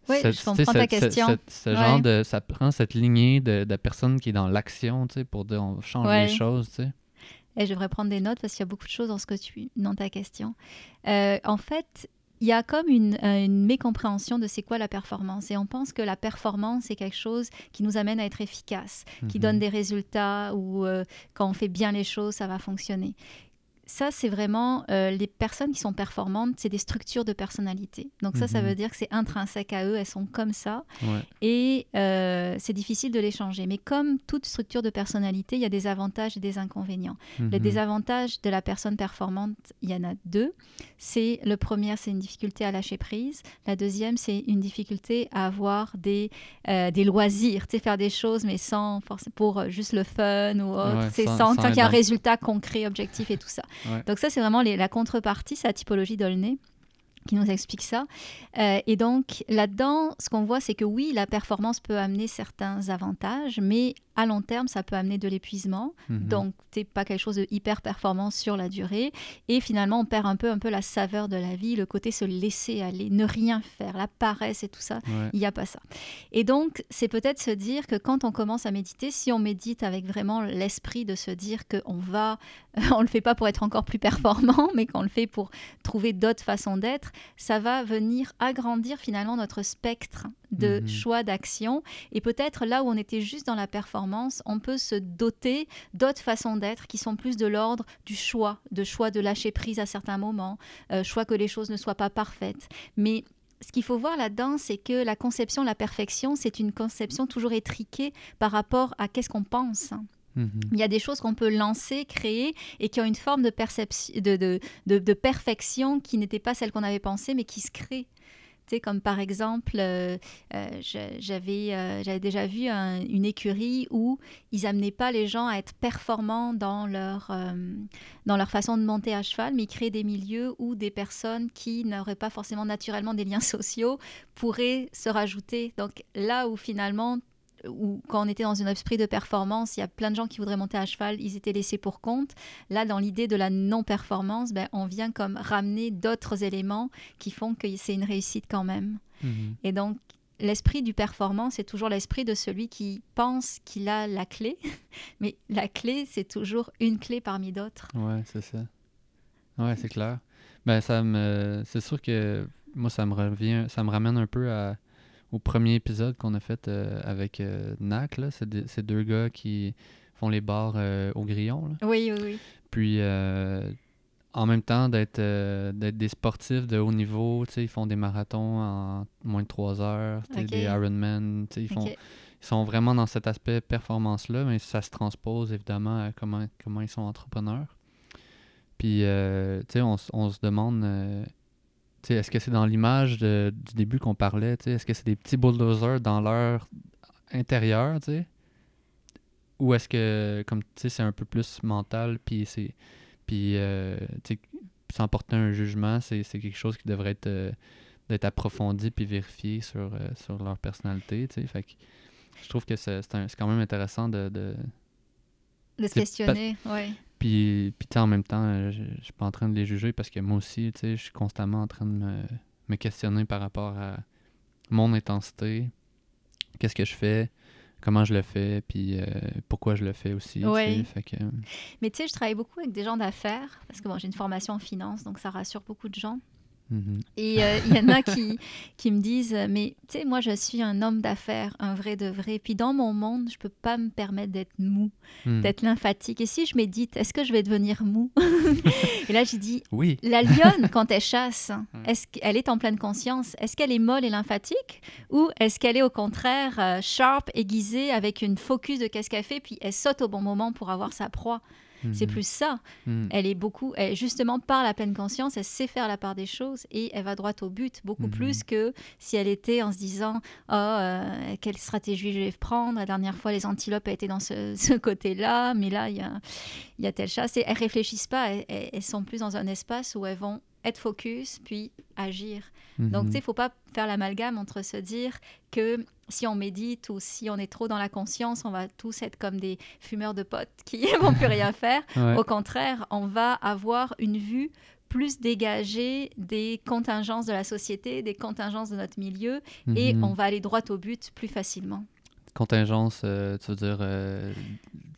S2: Oui,
S1: cette-
S2: je comprends ta
S1: cette-
S2: question.
S1: cette- ce
S2: Ouais.
S1: genre de... Ça prend cette lignée de, de personnes qui est dans l'action, tu sais, pour dire on change
S2: Ouais.
S1: les choses, tu sais.
S2: Et je devrais prendre des notes parce qu'il y a beaucoup de choses dans ce que tu dans ta question. Euh, en fait, il y a comme une, euh, une mécompréhension de c'est quoi la performance. Et on pense que la performance est quelque chose qui nous amène à être efficace, qui
S1: Mhm.
S2: donne des résultats ou euh, quand on fait bien les choses, ça va fonctionner. Ça, c'est vraiment euh, les personnes qui sont performantes, c'est des structures de personnalité. Donc ça, ça
S1: Mhm.
S2: veut dire que c'est intrinsèque à eux, elles sont comme ça
S1: Ouais.
S2: et euh, c'est difficile de les changer. Mais comme toute structure de personnalité, il y a des avantages et des inconvénients. Les
S1: Mhm.
S2: désavantages de la personne performante, il y en a deux. C'est le premier, c'est une difficulté à lâcher prise. La deuxième, c'est une difficulté à avoir des, euh, des loisirs, tu sais, faire des choses mais sans force pour juste le fun ou autre.
S1: Ouais,
S2: c'est
S1: sans-
S2: sans,
S1: sans
S2: tant qu'il y a un résultat concret, objectif et tout ça. Donc ça, c'est vraiment la contrepartie, c'est la typologie d'Aulnay qui nous explique ça. Euh, et donc, là-dedans, ce qu'on voit, c'est que oui, la performance peut amener certains avantages, mais à long terme, ça peut amener de l'épuisement.
S1: Mhm.
S2: Donc, c'est pas quelque chose de hyper performant sur la durée. Et finalement, on perd un peu, un peu la saveur de la vie, le côté se laisser aller, ne rien faire, la paresse et tout ça.
S1: Ouais.
S2: Il n'y a pas ça. Et donc, c'est peut-être se dire que quand on commence à méditer, si on médite avec vraiment l'esprit de se dire qu'on va, on le fait pas pour être encore plus performant, mais qu'on le fait pour trouver d'autres façons d'être, ça va venir agrandir finalement notre spectre de
S1: Mhm.
S2: choix d'action. Et peut-être là où on était juste dans la performance, on peut se doter d'autres façons d'être qui sont plus de l'ordre du choix, de choix de lâcher prise à certains moments, euh, choix que les choses ne soient pas parfaites. Mais ce qu'il faut voir là-dedans, c'est que la conception de la perfection, c'est une conception toujours étriquée par rapport à qu'est-ce qu'on pense.
S1: Mhm.
S2: Il y a des choses qu'on peut lancer, créer et qui ont une forme de, perception, de, de, de, de perfection qui n'était pas celle qu'on avait pensée, mais qui se crée. Comme par exemple, euh, euh, euh, j'avais déjà vu un- une écurie où ils amenaient pas les gens à être performants dans leur, dans leur façon de monter à cheval, mais ils créaient des milieux où des personnes qui n'auraient pas forcément naturellement des liens sociaux pourraient se rajouter. Donc là où finalement où quand on était dans un esprit de performance, il y a plein de gens qui voudraient monter à cheval, ils étaient laissés pour compte. Là, dans l'idée de la non-performance, ben, on vient comme ramener d'autres éléments qui font que c'est une réussite quand même.
S1: Mhm.
S2: Et donc, l'esprit du performance, c'est toujours l'esprit de celui qui pense qu'il a la clé, mais la clé, c'est toujours une clé parmi d'autres.
S1: Ouais, c'est ça. Ouais, c'est clair. Ben, ça me. C'est sûr que moi, ça me revient. Ça me ramène un peu à- au premier épisode qu'on a fait euh, avec euh, NAC, là. Des- ces deux gars qui font les bars euh, au grillon, là.
S2: Oui, oui, oui.
S1: Puis, en même temps, d'être d'être des sportifs de haut niveau, ils font des marathons en moins de 3 heures, des Ironman, ils font ils sont vraiment dans cet aspect performance-là, mais ça se transpose évidemment à comment, comment ils sont entrepreneurs. Puis, tu sais, on, on se demande, est-ce que c'est dans l'image de- du début qu'on parlait, est-ce que c'est des petits bulldozers dans leur intérieur, ou est-ce que, comme c'est un peu plus mental, puis c'est, puis, euh, sans porter un jugement, c'est quelque chose qui devrait être, euh, d'être approfondi puis vérifié sur, euh, sur leur personnalité, fait que je trouve que c'est quand même intéressant de, de,
S2: De se questionner, oui.
S1: Puis, puis en même temps, euh, je, je suis pas en train de les juger parce que moi aussi, tu sais, je suis constamment en train de me, me questionner par rapport à mon intensité, qu'est-ce que je fais, comment je le fais, puis euh, pourquoi je le fais aussi. tu
S2: Ouais.
S1: sais, Fait que,
S2: Mais tu sais, je travaille beaucoup avec des gens d'affaires, parce que bon, j'ai une formation en finance, donc ça rassure beaucoup de gens.
S1: Mhm,
S2: Et euh, il y en a qui, qui me disent, euh, mais tu sais, moi je suis un homme d'affaires, un vrai de vrai. Puis dans mon monde, je peux pas me permettre d'être mou,
S1: mhm.
S2: d'être lymphatique. Et si je médite, est-ce que je vais devenir mou? Et là, j'ai dit,
S1: Oui.
S2: la lionne, quand elle chasse,
S1: Hmm.
S2: est-ce qu'elle est en pleine conscience Est-ce qu'elle est molle et lymphatique? Ou est-ce qu'elle est au contraire euh, sharp, aiguisée, avec une focus de qu'est-ce qu'elle fait, puis elle saute au bon moment pour avoir sa proie? C'est
S1: mhm,
S2: plus ça.
S1: mhm.
S2: Elle est beaucoup, elle, justement par la pleine conscience, elle sait faire la part des choses et elle va droit au but, beaucoup
S1: Mhm.
S2: plus que si elle était en se disant oh, euh, quelle stratégie je vais prendre. La dernière fois, les antilopes étaient dans ce, ce côté-là, mais là, il y a, il y a telle chasse. Et elles réfléchissent pas, elles sont plus dans un espace où elles vont être focus puis agir. Donc,
S1: Mhm.
S2: tu sais, il faut pas faire l'amalgame entre se dire que si on médite ou si on est trop dans la conscience, on va tous être comme des fumeurs de potes qui vont plus rien faire.
S1: Ouais.
S2: Au contraire, on va avoir une vue plus dégagée des contingences de la société, des contingences de notre milieu, et
S1: Mhm.
S2: on va aller droit au but plus facilement.
S1: Contingence, euh, tu veux dire euh,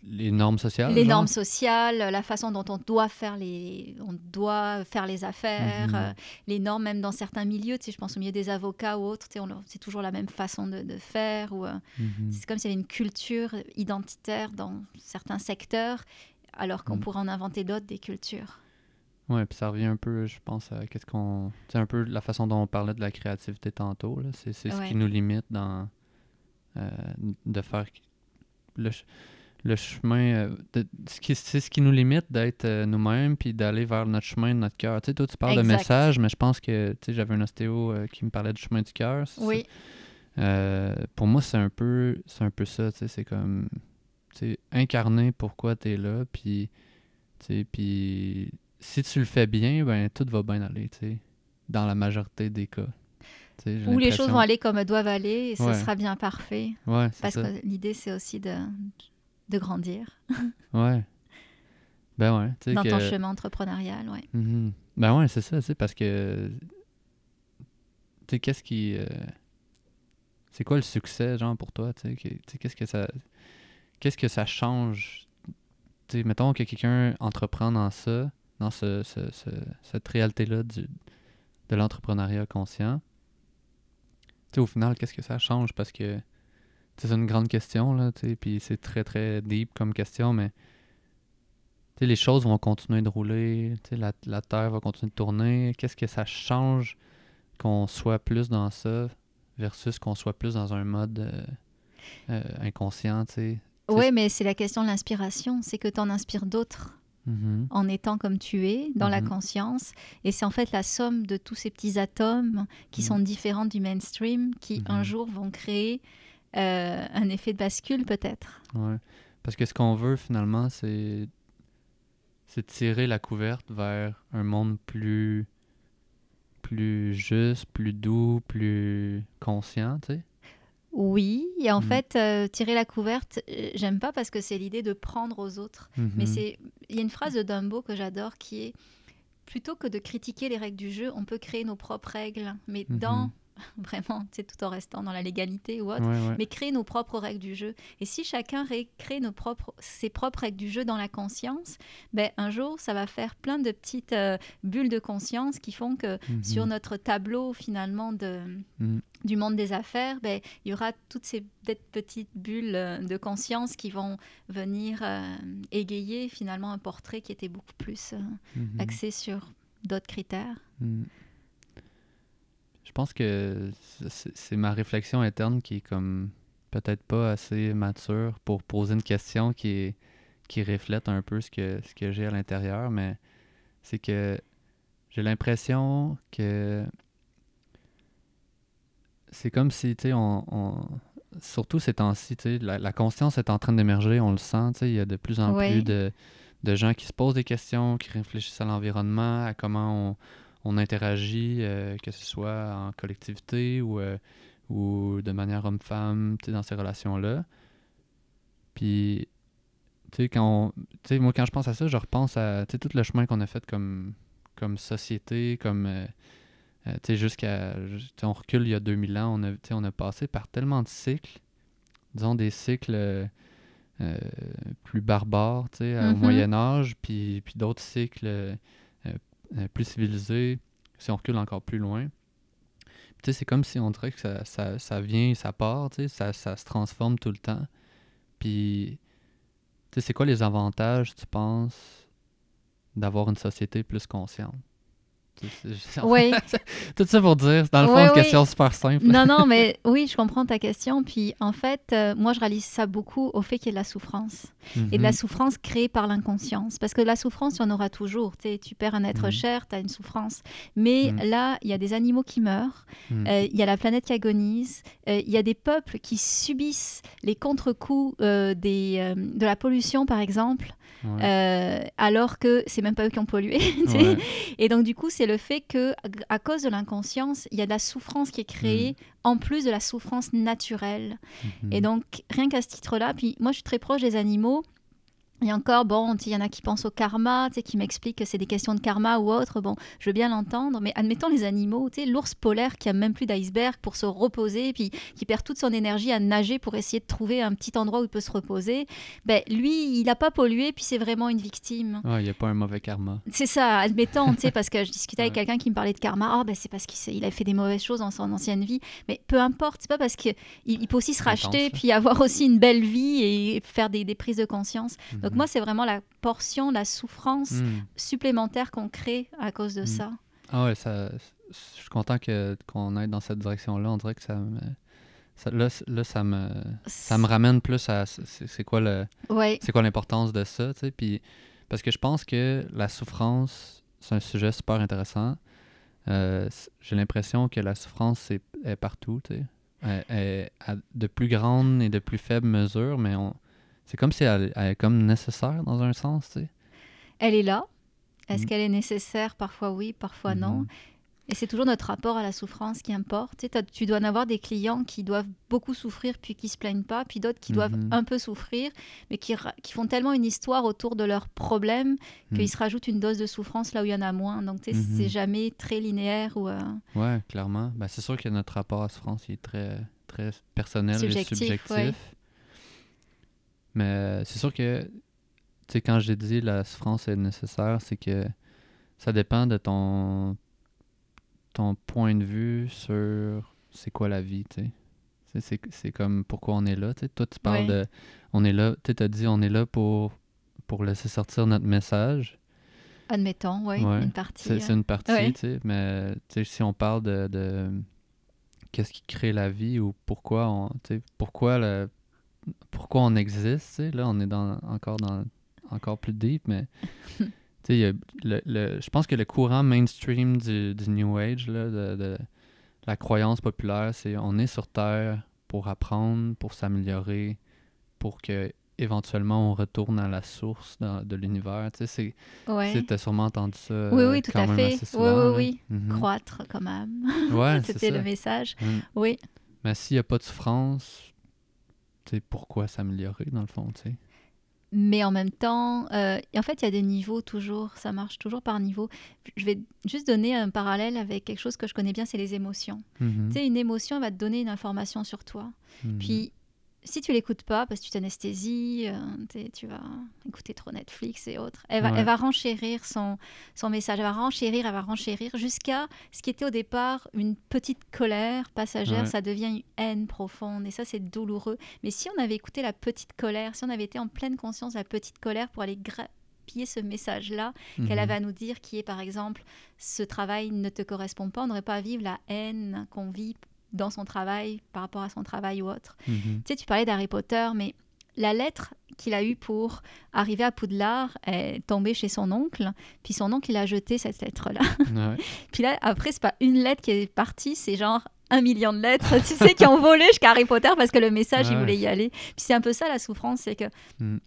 S1: les normes sociales.
S2: Les
S1: genre?
S2: normes sociales, la façon dont on doit faire les, on doit faire les affaires,
S1: Mhm.
S2: euh, les normes même dans certains milieux. Tu sais, je pense au milieu des avocats ou autres, tu sais, c'est toujours la même façon de, de faire. Ou, euh,
S1: Mhm.
S2: C'est comme s'il y avait une culture identitaire dans certains secteurs, alors qu'on
S1: Mm.
S2: pourrait en inventer d'autres des cultures.
S1: Ouais, puis ça revient un peu, je pense, à qu'est-ce qu'on. C'est un peu la façon dont on parlait de la créativité tantôt. C'est c'est ce
S2: Ouais.
S1: qui nous limite dans. Euh, de faire. Le, ch- le chemin. euh, de- ce qui- C'est ce qui nous limite d'être euh, nous-mêmes puis d'aller vers notre chemin de notre cœur. Tu sais, toi, tu parles de message, mais je pense que. Tu sais, j'avais un ostéo qui me parlait du chemin du cœur.
S2: Oui,
S1: Euh, pour moi, c'est un peu, c'est un peu ça, tu sais, c'est comme, tu sais, incarner pourquoi tu es là, puis, tu sais, puis si tu le fais bien, ben tout va bien aller, tu sais, dans la majorité des cas.
S2: Où les choses vont aller comme elles doivent aller, et ce
S1: Ouais.
S2: sera bien parfait.
S1: Ouais, c'est
S2: Parce
S1: ça.
S2: que l'idée, c'est aussi de, de grandir
S1: Ouais. Ben ouais,
S2: dans
S1: que...
S2: ton chemin entrepreneurial. Ouais.
S1: Mhm. Ben ouais, c'est ça, sais, parce que, tu sais, qu'est-ce qui, euh, c'est quoi le succès, genre, pour toi, tu sais, qu'est-ce que ça, qu'est-ce que ça change, tu sais, mettons que quelqu'un entreprend dans ça, dans ce, ce- ce- cette réalité-là de l'entrepreneuriat conscient, sais, au final, qu'est-ce que ça change, parce que, c'est une grande question, là, tu sais, puis c'est très, très deep comme question, mais les choses vont continuer de rouler, la, la Terre va continuer de tourner. Qu'est-ce que ça change qu'on soit plus dans ça versus qu'on soit plus dans un mode euh, euh, inconscient, tu sais?
S2: Oui, mais c'est la question de l'inspiration. C'est que tu en inspires d'autres
S1: Mhm.
S2: en étant comme tu es, dans la
S1: Mhm.
S2: conscience. Et c'est en fait la somme de tous ces petits atomes qui
S1: Mhm.
S2: sont différents du mainstream qui un jour vont créer euh, un effet de bascule peut-être.
S1: Ouais. Parce que ce qu'on veut finalement, c'est c'est tirer la couverte vers un monde plus plus juste, plus doux, plus conscient, tu sais.
S2: Oui, et en
S1: Mhm.
S2: fait, euh, tirer la couverte, euh, j'aime pas parce que c'est l'idée de prendre aux autres. Mais
S1: Mhm.
S2: c'est, il y a une phrase de Dumbo que j'adore qui est plutôt que de critiquer les règles du jeu, on peut créer nos propres règles, mais
S1: Mhm.
S2: dans vraiment, c'est tout en restant dans la légalité ou autre.
S1: Ouais, ouais.
S2: Mais créer nos propres règles du jeu. Et si chacun ré- crée nos propres, ses propres règles du jeu dans la conscience, ben, un jour, ça va faire plein de petites euh, bulles de conscience qui font que
S1: Mhm.
S2: sur notre tableau, finalement, de,
S1: Mhm.
S2: du monde des affaires, ben, il y aura toutes ces petites bulles euh, de conscience qui vont venir euh, égayer finalement un portrait qui était beaucoup plus
S1: Mhm.
S2: axé sur d'autres critères.
S1: Je pense que c'est ma réflexion interne qui est comme peut-être pas assez mature pour poser une question qui est qui reflète un peu ce que ce que j'ai à l'intérieur, mais c'est que j'ai l'impression que c'est comme si tu sais on, on- surtout ces temps-ci, la, la conscience est en train d'émerger, on le sent, tu sais, il y a de plus en plus de, de gens qui se posent des questions, qui réfléchissent à l'environnement, à comment on, on interagit, euh, que ce soit en collectivité ou, euh, ou de manière homme-femme, dans ces relations-là. Puis, tu sais, quand on- moi, quand je pense à ça, je repense à tout le chemin qu'on a fait comme, comme société, comme, euh, tu sais, jusqu'à, on recule il y a 2000 ans, on a, on a passé par tellement de cycles, disons des cycles plus barbares, tu sais, au
S2: Mhm.
S1: Moyen Âge, puis, puis d'autres cycles euh, plus civilisés, si on recule encore plus loin. C'est comme si on dirait que ça, vient et ça part, ça, se transforme tout le temps. Puis, c'est quoi les avantages, tu penses, d'avoir une société plus consciente?
S2: Oui.
S1: Tout ça pour dire, dans le fond, une
S2: oui.
S1: question super simple.
S2: non, non, mais oui, je comprends ta question. Puis en fait, euh, moi, je réalise ça beaucoup au fait qu'il y ait de la souffrance. Et de la
S1: Mhm.
S2: souffrance créée par l'inconscience. Parce que la souffrance, il y en aura toujours. Tu sais, tu perds un être
S1: Mhm.
S2: cher, tu as une souffrance. Mais
S1: Mhm.
S2: là, il y a des animaux qui meurent, euh, il y a la planète qui agonise, euh, il y a des peuples qui subissent les contre-coups des, de la pollution, par exemple,
S1: Ouais.
S2: euh, alors que c'est même pas eux qui ont pollué.
S1: Ouais.
S2: Et donc, du coup, c'est le fait que, à cause de l'inconscience, il y a de la souffrance qui est créée, en plus de la souffrance naturelle.
S1: Mhm.
S2: Et donc, rien qu'à ce titre-là, puis moi, je suis très proche des animaux. Il y a encore, bon, il y en a qui pensent au karma, qui m'expliquent que c'est des questions de karma ou autre. Bon, je veux bien l'entendre, mais admettons les animaux, l'ours polaire qui a même plus d'iceberg pour se reposer, puis qui perd toute son énergie à nager pour essayer de trouver un petit endroit où il peut se reposer. Ben, lui, il n'a pas pollué, puis c'est vraiment une victime.
S1: il n'y a pas un mauvais karma.
S2: C'est ça, admettons, parce que je discutais avec quelqu'un qui me parlait de karma. Ah, ben, c'est parce qu'il a fait des mauvaises choses dans son ancienne vie. Mais peu importe, c'est pas parce qu'il il peut aussi se racheter, puis avoir aussi une belle vie et faire des, prises de conscience. Donc, Mhm. moi, c'est vraiment la portion, la souffrance hmm. supplémentaire qu'on crée à cause de hmm. ça.
S1: Ah ouais, ça, je suis content que, qu'on aille dans cette direction-là. On dirait que ça me... Ça, là, là, ça me, ça me ramène plus à c'est, quoi le c'est quoi l'importance de ça, tu sais, puis parce que je pense que la souffrance, c'est un sujet super intéressant. Euh, j'ai l'impression que la souffrance est, est partout, tu sais. est à de plus grandes et de plus faibles mesures, mais on, c'est comme si elle, est comme nécessaire dans un sens, tu sais.
S2: Elle est là. Est-ce mm. qu'elle est nécessaire? Parfois oui, parfois non. Mm-hmm. Et c'est toujours notre rapport à la souffrance qui importe. Tu, dois en avoir des clients qui doivent beaucoup souffrir puis qui se plaignent pas, puis d'autres qui doivent mm-hmm. un peu souffrir, mais qui, qui, font tellement une histoire autour de leurs problèmes mm. qu'ils se rajoutent une dose de souffrance là où il y en a moins. Donc, sais, c'est jamais très linéaire. Ou, euh...
S1: Ouais, clairement. Ben, c'est sûr que notre rapport à la souffrance est très, très personnel et subjectif. Mais c'est sûr que, tu sais, quand j'ai dit la souffrance est nécessaire, c'est que ça dépend de ton, ton point de vue sur c'est quoi la vie, tu sais. C'est comme pourquoi on est là, tu sais. Toi, tu parles de. On est là, tu as dit on est là pour, pour laisser sortir notre message.
S2: Admettons, oui, une partie.
S1: C'est une partie, tu sais. Mais si on parle de, de qu'est-ce qui crée la vie ou pourquoi on. Pourquoi le pourquoi on existe. Là, on est dans, encore dans encore plus deep, mais le, le, je pense que le courant mainstream du, du New Age, là, de, de, la croyance populaire, c'est on est sur Terre pour apprendre, pour s'améliorer, pour que éventuellement on retourne à la source de l'univers. Tu sais,
S2: ouais.
S1: as sûrement entendu ça.
S2: Oui, oui, tout à fait. oui, oui, oui. Mm-hmm. Croître quand même. Ouais, C'était le message. Mm. Oui.
S1: Mais s'il n'y a pas de souffrance, pourquoi s'améliorer dans le fond, tu sais.
S2: Mais en même temps, euh, en fait, il y a des niveaux toujours, ça marche toujours par niveau. Je vais juste donner un parallèle avec quelque chose que je connais bien, c'est les émotions. Mm-hmm. Tu sais, une émotion va te donner une information sur toi. Mm-hmm. Puis si tu l'écoutes pas parce que tu t'anesthésies, euh, tu vas écouter trop Netflix et autres, elle va, elle va renchérir son, son message, elle va renchérir, elle va renchérir jusqu'à ce qui était au départ une petite colère passagère, ça devient une haine profonde et ça c'est douloureux. Mais si on avait écouté la petite colère, si on avait été en pleine conscience de la petite colère pour aller grappiller ce message-là qu'elle mhm. avait à nous dire, qui est par exemple ce travail ne te correspond pas, on n'aurait pas à vivre la haine qu'on vit dans son travail, par rapport à son travail ou autre. Mhm. Tu sais, tu parlais d'Harry Potter, mais la lettre qu'il a eue pour arriver à Poudlard est tombée chez son oncle, puis son oncle, il a jeté cette lettre-là. puis là, après, c'est pas une lettre qui est partie, c'est genre un million de lettres, tu sais, qui ont volé jusqu'à Harry Potter parce que le message, il voulait y aller. Puis c'est un peu ça la souffrance, c'est que mm.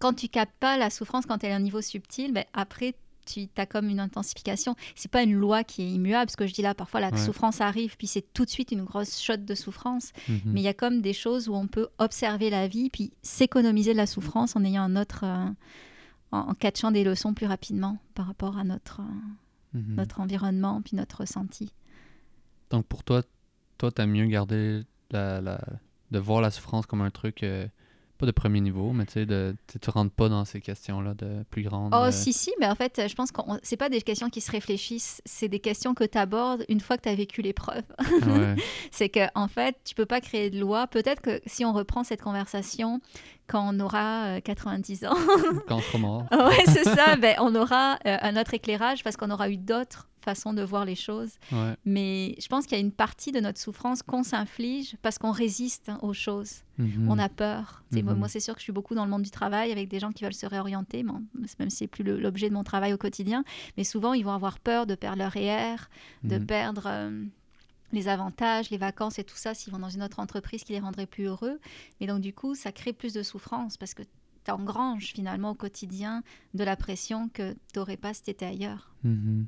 S2: quand tu captes pas la souffrance quand elle est à un niveau subtil, ben après, tu as comme une intensification. C'est pas une loi qui est immuable, ce que je dis là, parfois la souffrance arrive, puis c'est tout de suite une grosse shot de souffrance. Mhm. Mais il y a comme des choses où on peut observer la vie, puis s'économiser de la souffrance en ayant un autre, euh, en, catchant des leçons plus rapidement par rapport à notre, euh, mhm. notre environnement, puis notre ressenti.
S1: Donc pour toi, toi, tu as mieux gardé la, la, de voir la souffrance comme un truc... Euh, de premier niveau, mais tu sais, de, tu rentres pas dans ces questions-là de plus grandes.
S2: Oh, si, si, mais en fait, je pense que c'est pas des questions qui se réfléchissent, c'est des questions que tu abordes une fois que tu as vécu l'épreuve. c'est que, en fait, tu peux pas créer de loi. Peut-être que si on reprend cette conversation quand on aura 90 euh, ans.
S1: quand on sera mort.
S2: ouais, c'est ça, ben, on aura euh, un autre éclairage parce qu'on aura eu d'autres façon de voir les choses. Mais je pense qu'il y a une partie de notre souffrance qu'on s'inflige parce qu'on résiste hein, aux choses. Mhm. On a peur. Mhm. Moi, c'est sûr que je suis beaucoup dans le monde du travail avec des gens qui veulent se réorienter, même si c'est plus l'objet de mon travail au quotidien. Mais souvent, ils vont avoir peur de perdre leur REER, de mhm. perdre... Euh, les avantages, les vacances et tout ça s'ils vont dans une autre entreprise qui les rendrait plus heureux. Mais donc, du coup, ça crée plus de souffrance parce que tu engranges finalement au quotidien de la pression que tu n'aurais pas si tu étais ailleurs.
S1: Mhm.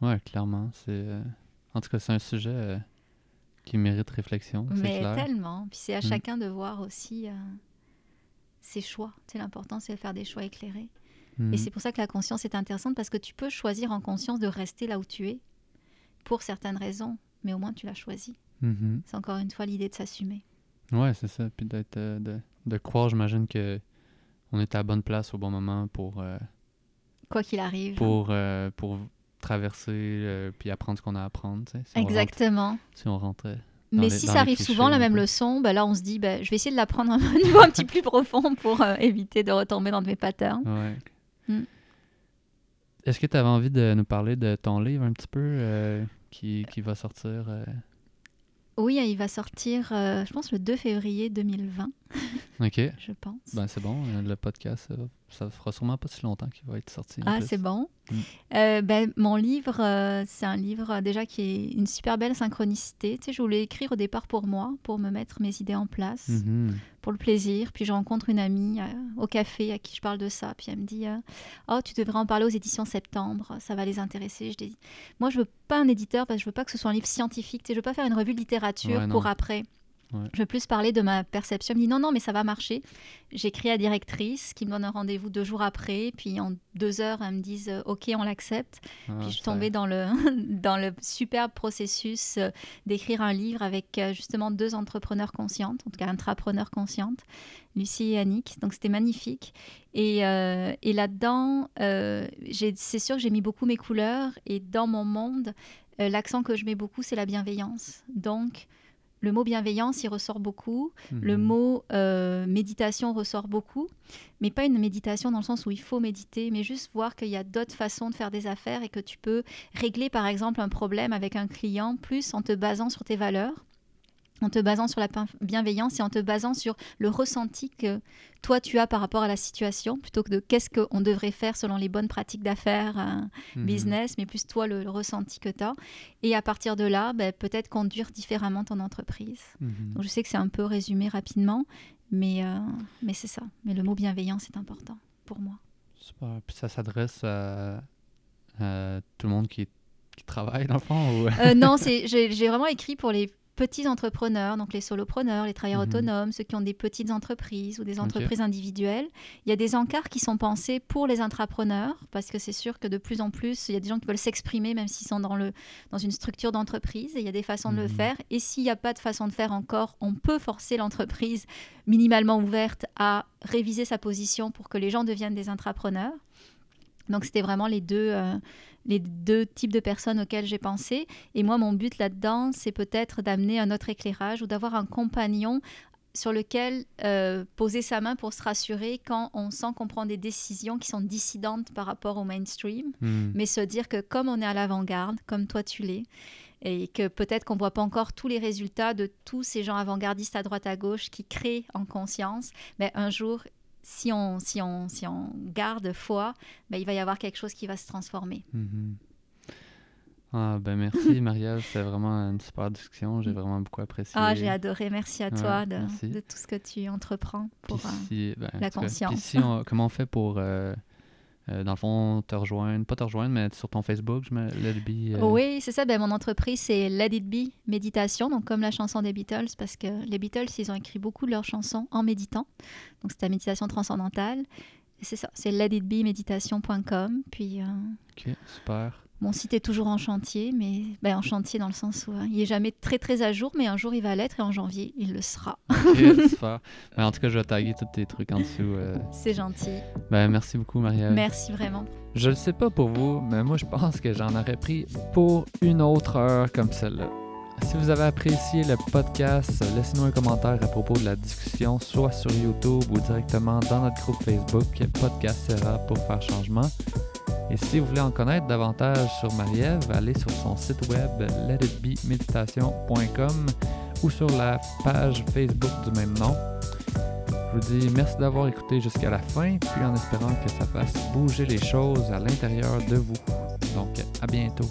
S1: Ouais, clairement. C'est, euh, En tout cas, c'est un sujet euh, qui mérite réflexion.
S2: Mais tellement. Puis c'est à mm. chacun de voir aussi. Euh, ses choix. C'est l'important, c'est de faire des choix éclairés.
S1: Mhm.
S2: Et c'est pour ça que la conscience est intéressante parce que tu peux choisir en conscience de rester là où tu es pour certaines raisons, mais au moins tu l'as choisi.
S1: Mhm.
S2: C'est encore une fois l'idée de s'assumer.
S1: Ouais, c'est ça. Puis d'être, euh, de, de croire, j'imagine que on est à la bonne place au bon moment pour, euh,
S2: Quoi qu'il arrive.
S1: pour, euh, pour traverser puis apprendre ce qu'on a à apprendre. Si on rentre-
S2: Exactement.
S1: si on Dans
S2: Mais
S1: les-
S2: si ça arrive
S1: clichés
S2: souvent, la même leçon, ben là on se dit, ben, je vais essayer de l'apprendre à un niveau un petit plus profond pour euh, éviter de retomber dans de mes patterns.
S1: Ouais.
S2: Mm.
S1: Est-ce que tu avais envie de nous parler de ton livre un petit peu euh, qui, qui va sortir euh,
S2: Oui, il va sortir, euh, je pense, le 2 février 2020,
S1: Ok.
S2: je pense.
S1: Ben c'est bon, euh, le podcast, euh, ça fera sûrement pas si longtemps qu'il va être sorti.
S2: Ah, c'est bon.
S1: Mm.
S2: Euh, ben, mon livre, euh, c'est un livre déjà qui est une super belle synchronicité. Tu sais, je voulais écrire au départ pour moi, pour me mettre mes idées en place,
S1: Mhm.
S2: pour le plaisir. Puis je rencontre une amie euh, au café à qui je parle de ça. Puis elle me dit Oh, tu devrais en parler aux éditions Septembre, ça va les intéresser. Je dis Moi, je veux pas un éditeur parce que je veux pas que ce soit un livre scientifique. Tu sais, je veux pas faire une revue de littérature
S1: Ouais,
S2: pour après.
S1: Ouais.
S2: Je veux plus parler de ma perception. Elle me dit non, non, mais ça va marcher. J'écris à la directrice qui me donne un rendez-vous deux jours après. Puis en deux heures, elle me disent euh, OK, on l'accepte.
S1: Ah,
S2: Puis je suis tombée dans le, dans le superbe processus euh, d'écrire un livre avec euh, justement deux entrepreneurs conscientes, en tout cas intrapreneurs conscientes, Lucie et Annick. Donc c'était magnifique. Et, euh, et là-dedans, euh, c'est sûr que j'ai mis beaucoup mes couleurs. Et dans mon monde, euh, l'accent que je mets beaucoup, c'est la bienveillance. Donc le mot bienveillance, il ressort beaucoup. Le
S1: Mhm.
S2: mot euh, méditation ressort beaucoup, mais pas une méditation dans le sens où il faut méditer, mais juste voir qu'il y a d'autres façons de faire des affaires et que tu peux régler par exemple un problème avec un client plus en te basant sur tes valeurs, en te basant sur la bienveillance et en te basant sur le ressenti que toi tu as par rapport à la situation, plutôt que de qu'est-ce qu'on devrait faire selon les bonnes pratiques d'affaires. euh,
S1: Mhm.
S2: business, mais plus toi le, le ressenti que tu as. Et à partir de là, ben, peut-être conduire différemment ton entreprise.
S1: Mhm.
S2: Donc je sais que c'est un peu résumé rapidement, mais, euh, mais c'est ça. Mais le mot bienveillance est important pour moi.
S1: Super. Puis ça s'adresse à, à tout le monde qui, qui travaille, dans le fond ou...
S2: Euh, non, j'ai vraiment écrit pour les petits entrepreneurs, donc les solopreneurs, les travailleurs
S1: Mhm.
S2: autonomes, ceux qui ont des petites entreprises ou des entreprises individuelles. Il y a des encarts qui sont pensés pour les intrapreneurs, parce que c'est sûr que de plus en plus, il y a des gens qui veulent s'exprimer même s'ils sont dans, le, dans une structure d'entreprise, et il y a des façons de le
S1: Mhm.
S2: faire. Et s'il n'y a pas de façon de faire encore, on peut forcer l'entreprise minimalement ouverte à réviser sa position pour que les gens deviennent des intrapreneurs. Donc c'était vraiment les deux, euh, les deux types de personnes auxquelles j'ai pensé. Et moi, mon but là-dedans, c'est peut-être d'amener un autre éclairage ou d'avoir un compagnon sur lequel euh, poser sa main pour se rassurer quand on sent qu'on prend des décisions qui sont dissidentes par rapport au mainstream,
S1: Mhm.
S2: mais se dire que comme on est à l'avant-garde, comme toi tu l'es, et que peut-être qu'on voit pas encore tous les résultats de tous ces gens avant-gardistes à droite à gauche qui créent en conscience, mais un jour, si on, si on, si on garde foi, ben, il va y avoir quelque chose qui va se transformer.
S1: Mhm. Ah, ben merci, Maria. C'était vraiment une super discussion. J'ai vraiment beaucoup apprécié.
S2: Ah, j'ai adoré. Merci à
S1: Ouais,
S2: toi de,
S1: merci.
S2: de tout ce que tu entreprends pour. Euh,
S1: si- ben, en
S2: la
S1: cas,
S2: conscience.
S1: si on- comment on fait pour, euh, euh, dans le fond, te rejoindre, pas te rejoindre, mais sur ton Facebook, je me Let It Be, euh,
S2: Oui, c'est ça. Ben, mon entreprise, c'est Let It Be Méditation, donc comme la chanson des Beatles, parce que les Beatles, ils ont écrit beaucoup de leurs chansons en méditant. Donc, c'est la méditation transcendantale. C'est ça, c'est letitbeméditation.com. Puis, euh,
S1: Ok, super.
S2: Mon site est toujours en chantier, mais ben, en chantier dans le sens où euh, il est jamais très très à jour, mais un jour il va l'être et en janvier il le sera.
S1: Ok, super. Ben, en tout cas, je vais taguer tous tes trucs en dessous. euh.
S2: C'est gentil.
S1: Ben, merci beaucoup, Maria.
S2: Merci vraiment.
S1: Je ne sais pas pour vous, mais moi, je pense que j'en aurais pris pour une autre heure comme celle-là. Si vous avez apprécié le podcast, laissez-nous un commentaire à propos de la discussion, soit sur YouTube ou directement dans notre groupe Facebook Podcast Serra pour faire changement. Et si vous voulez en connaître davantage sur Marie-Ève, allez sur son site web letitbemeditation.com ou sur la page Facebook du même nom. Je vous dis merci d'avoir écouté jusqu'à la fin, puis en espérant que ça fasse bouger les choses à l'intérieur de vous. Donc, à bientôt.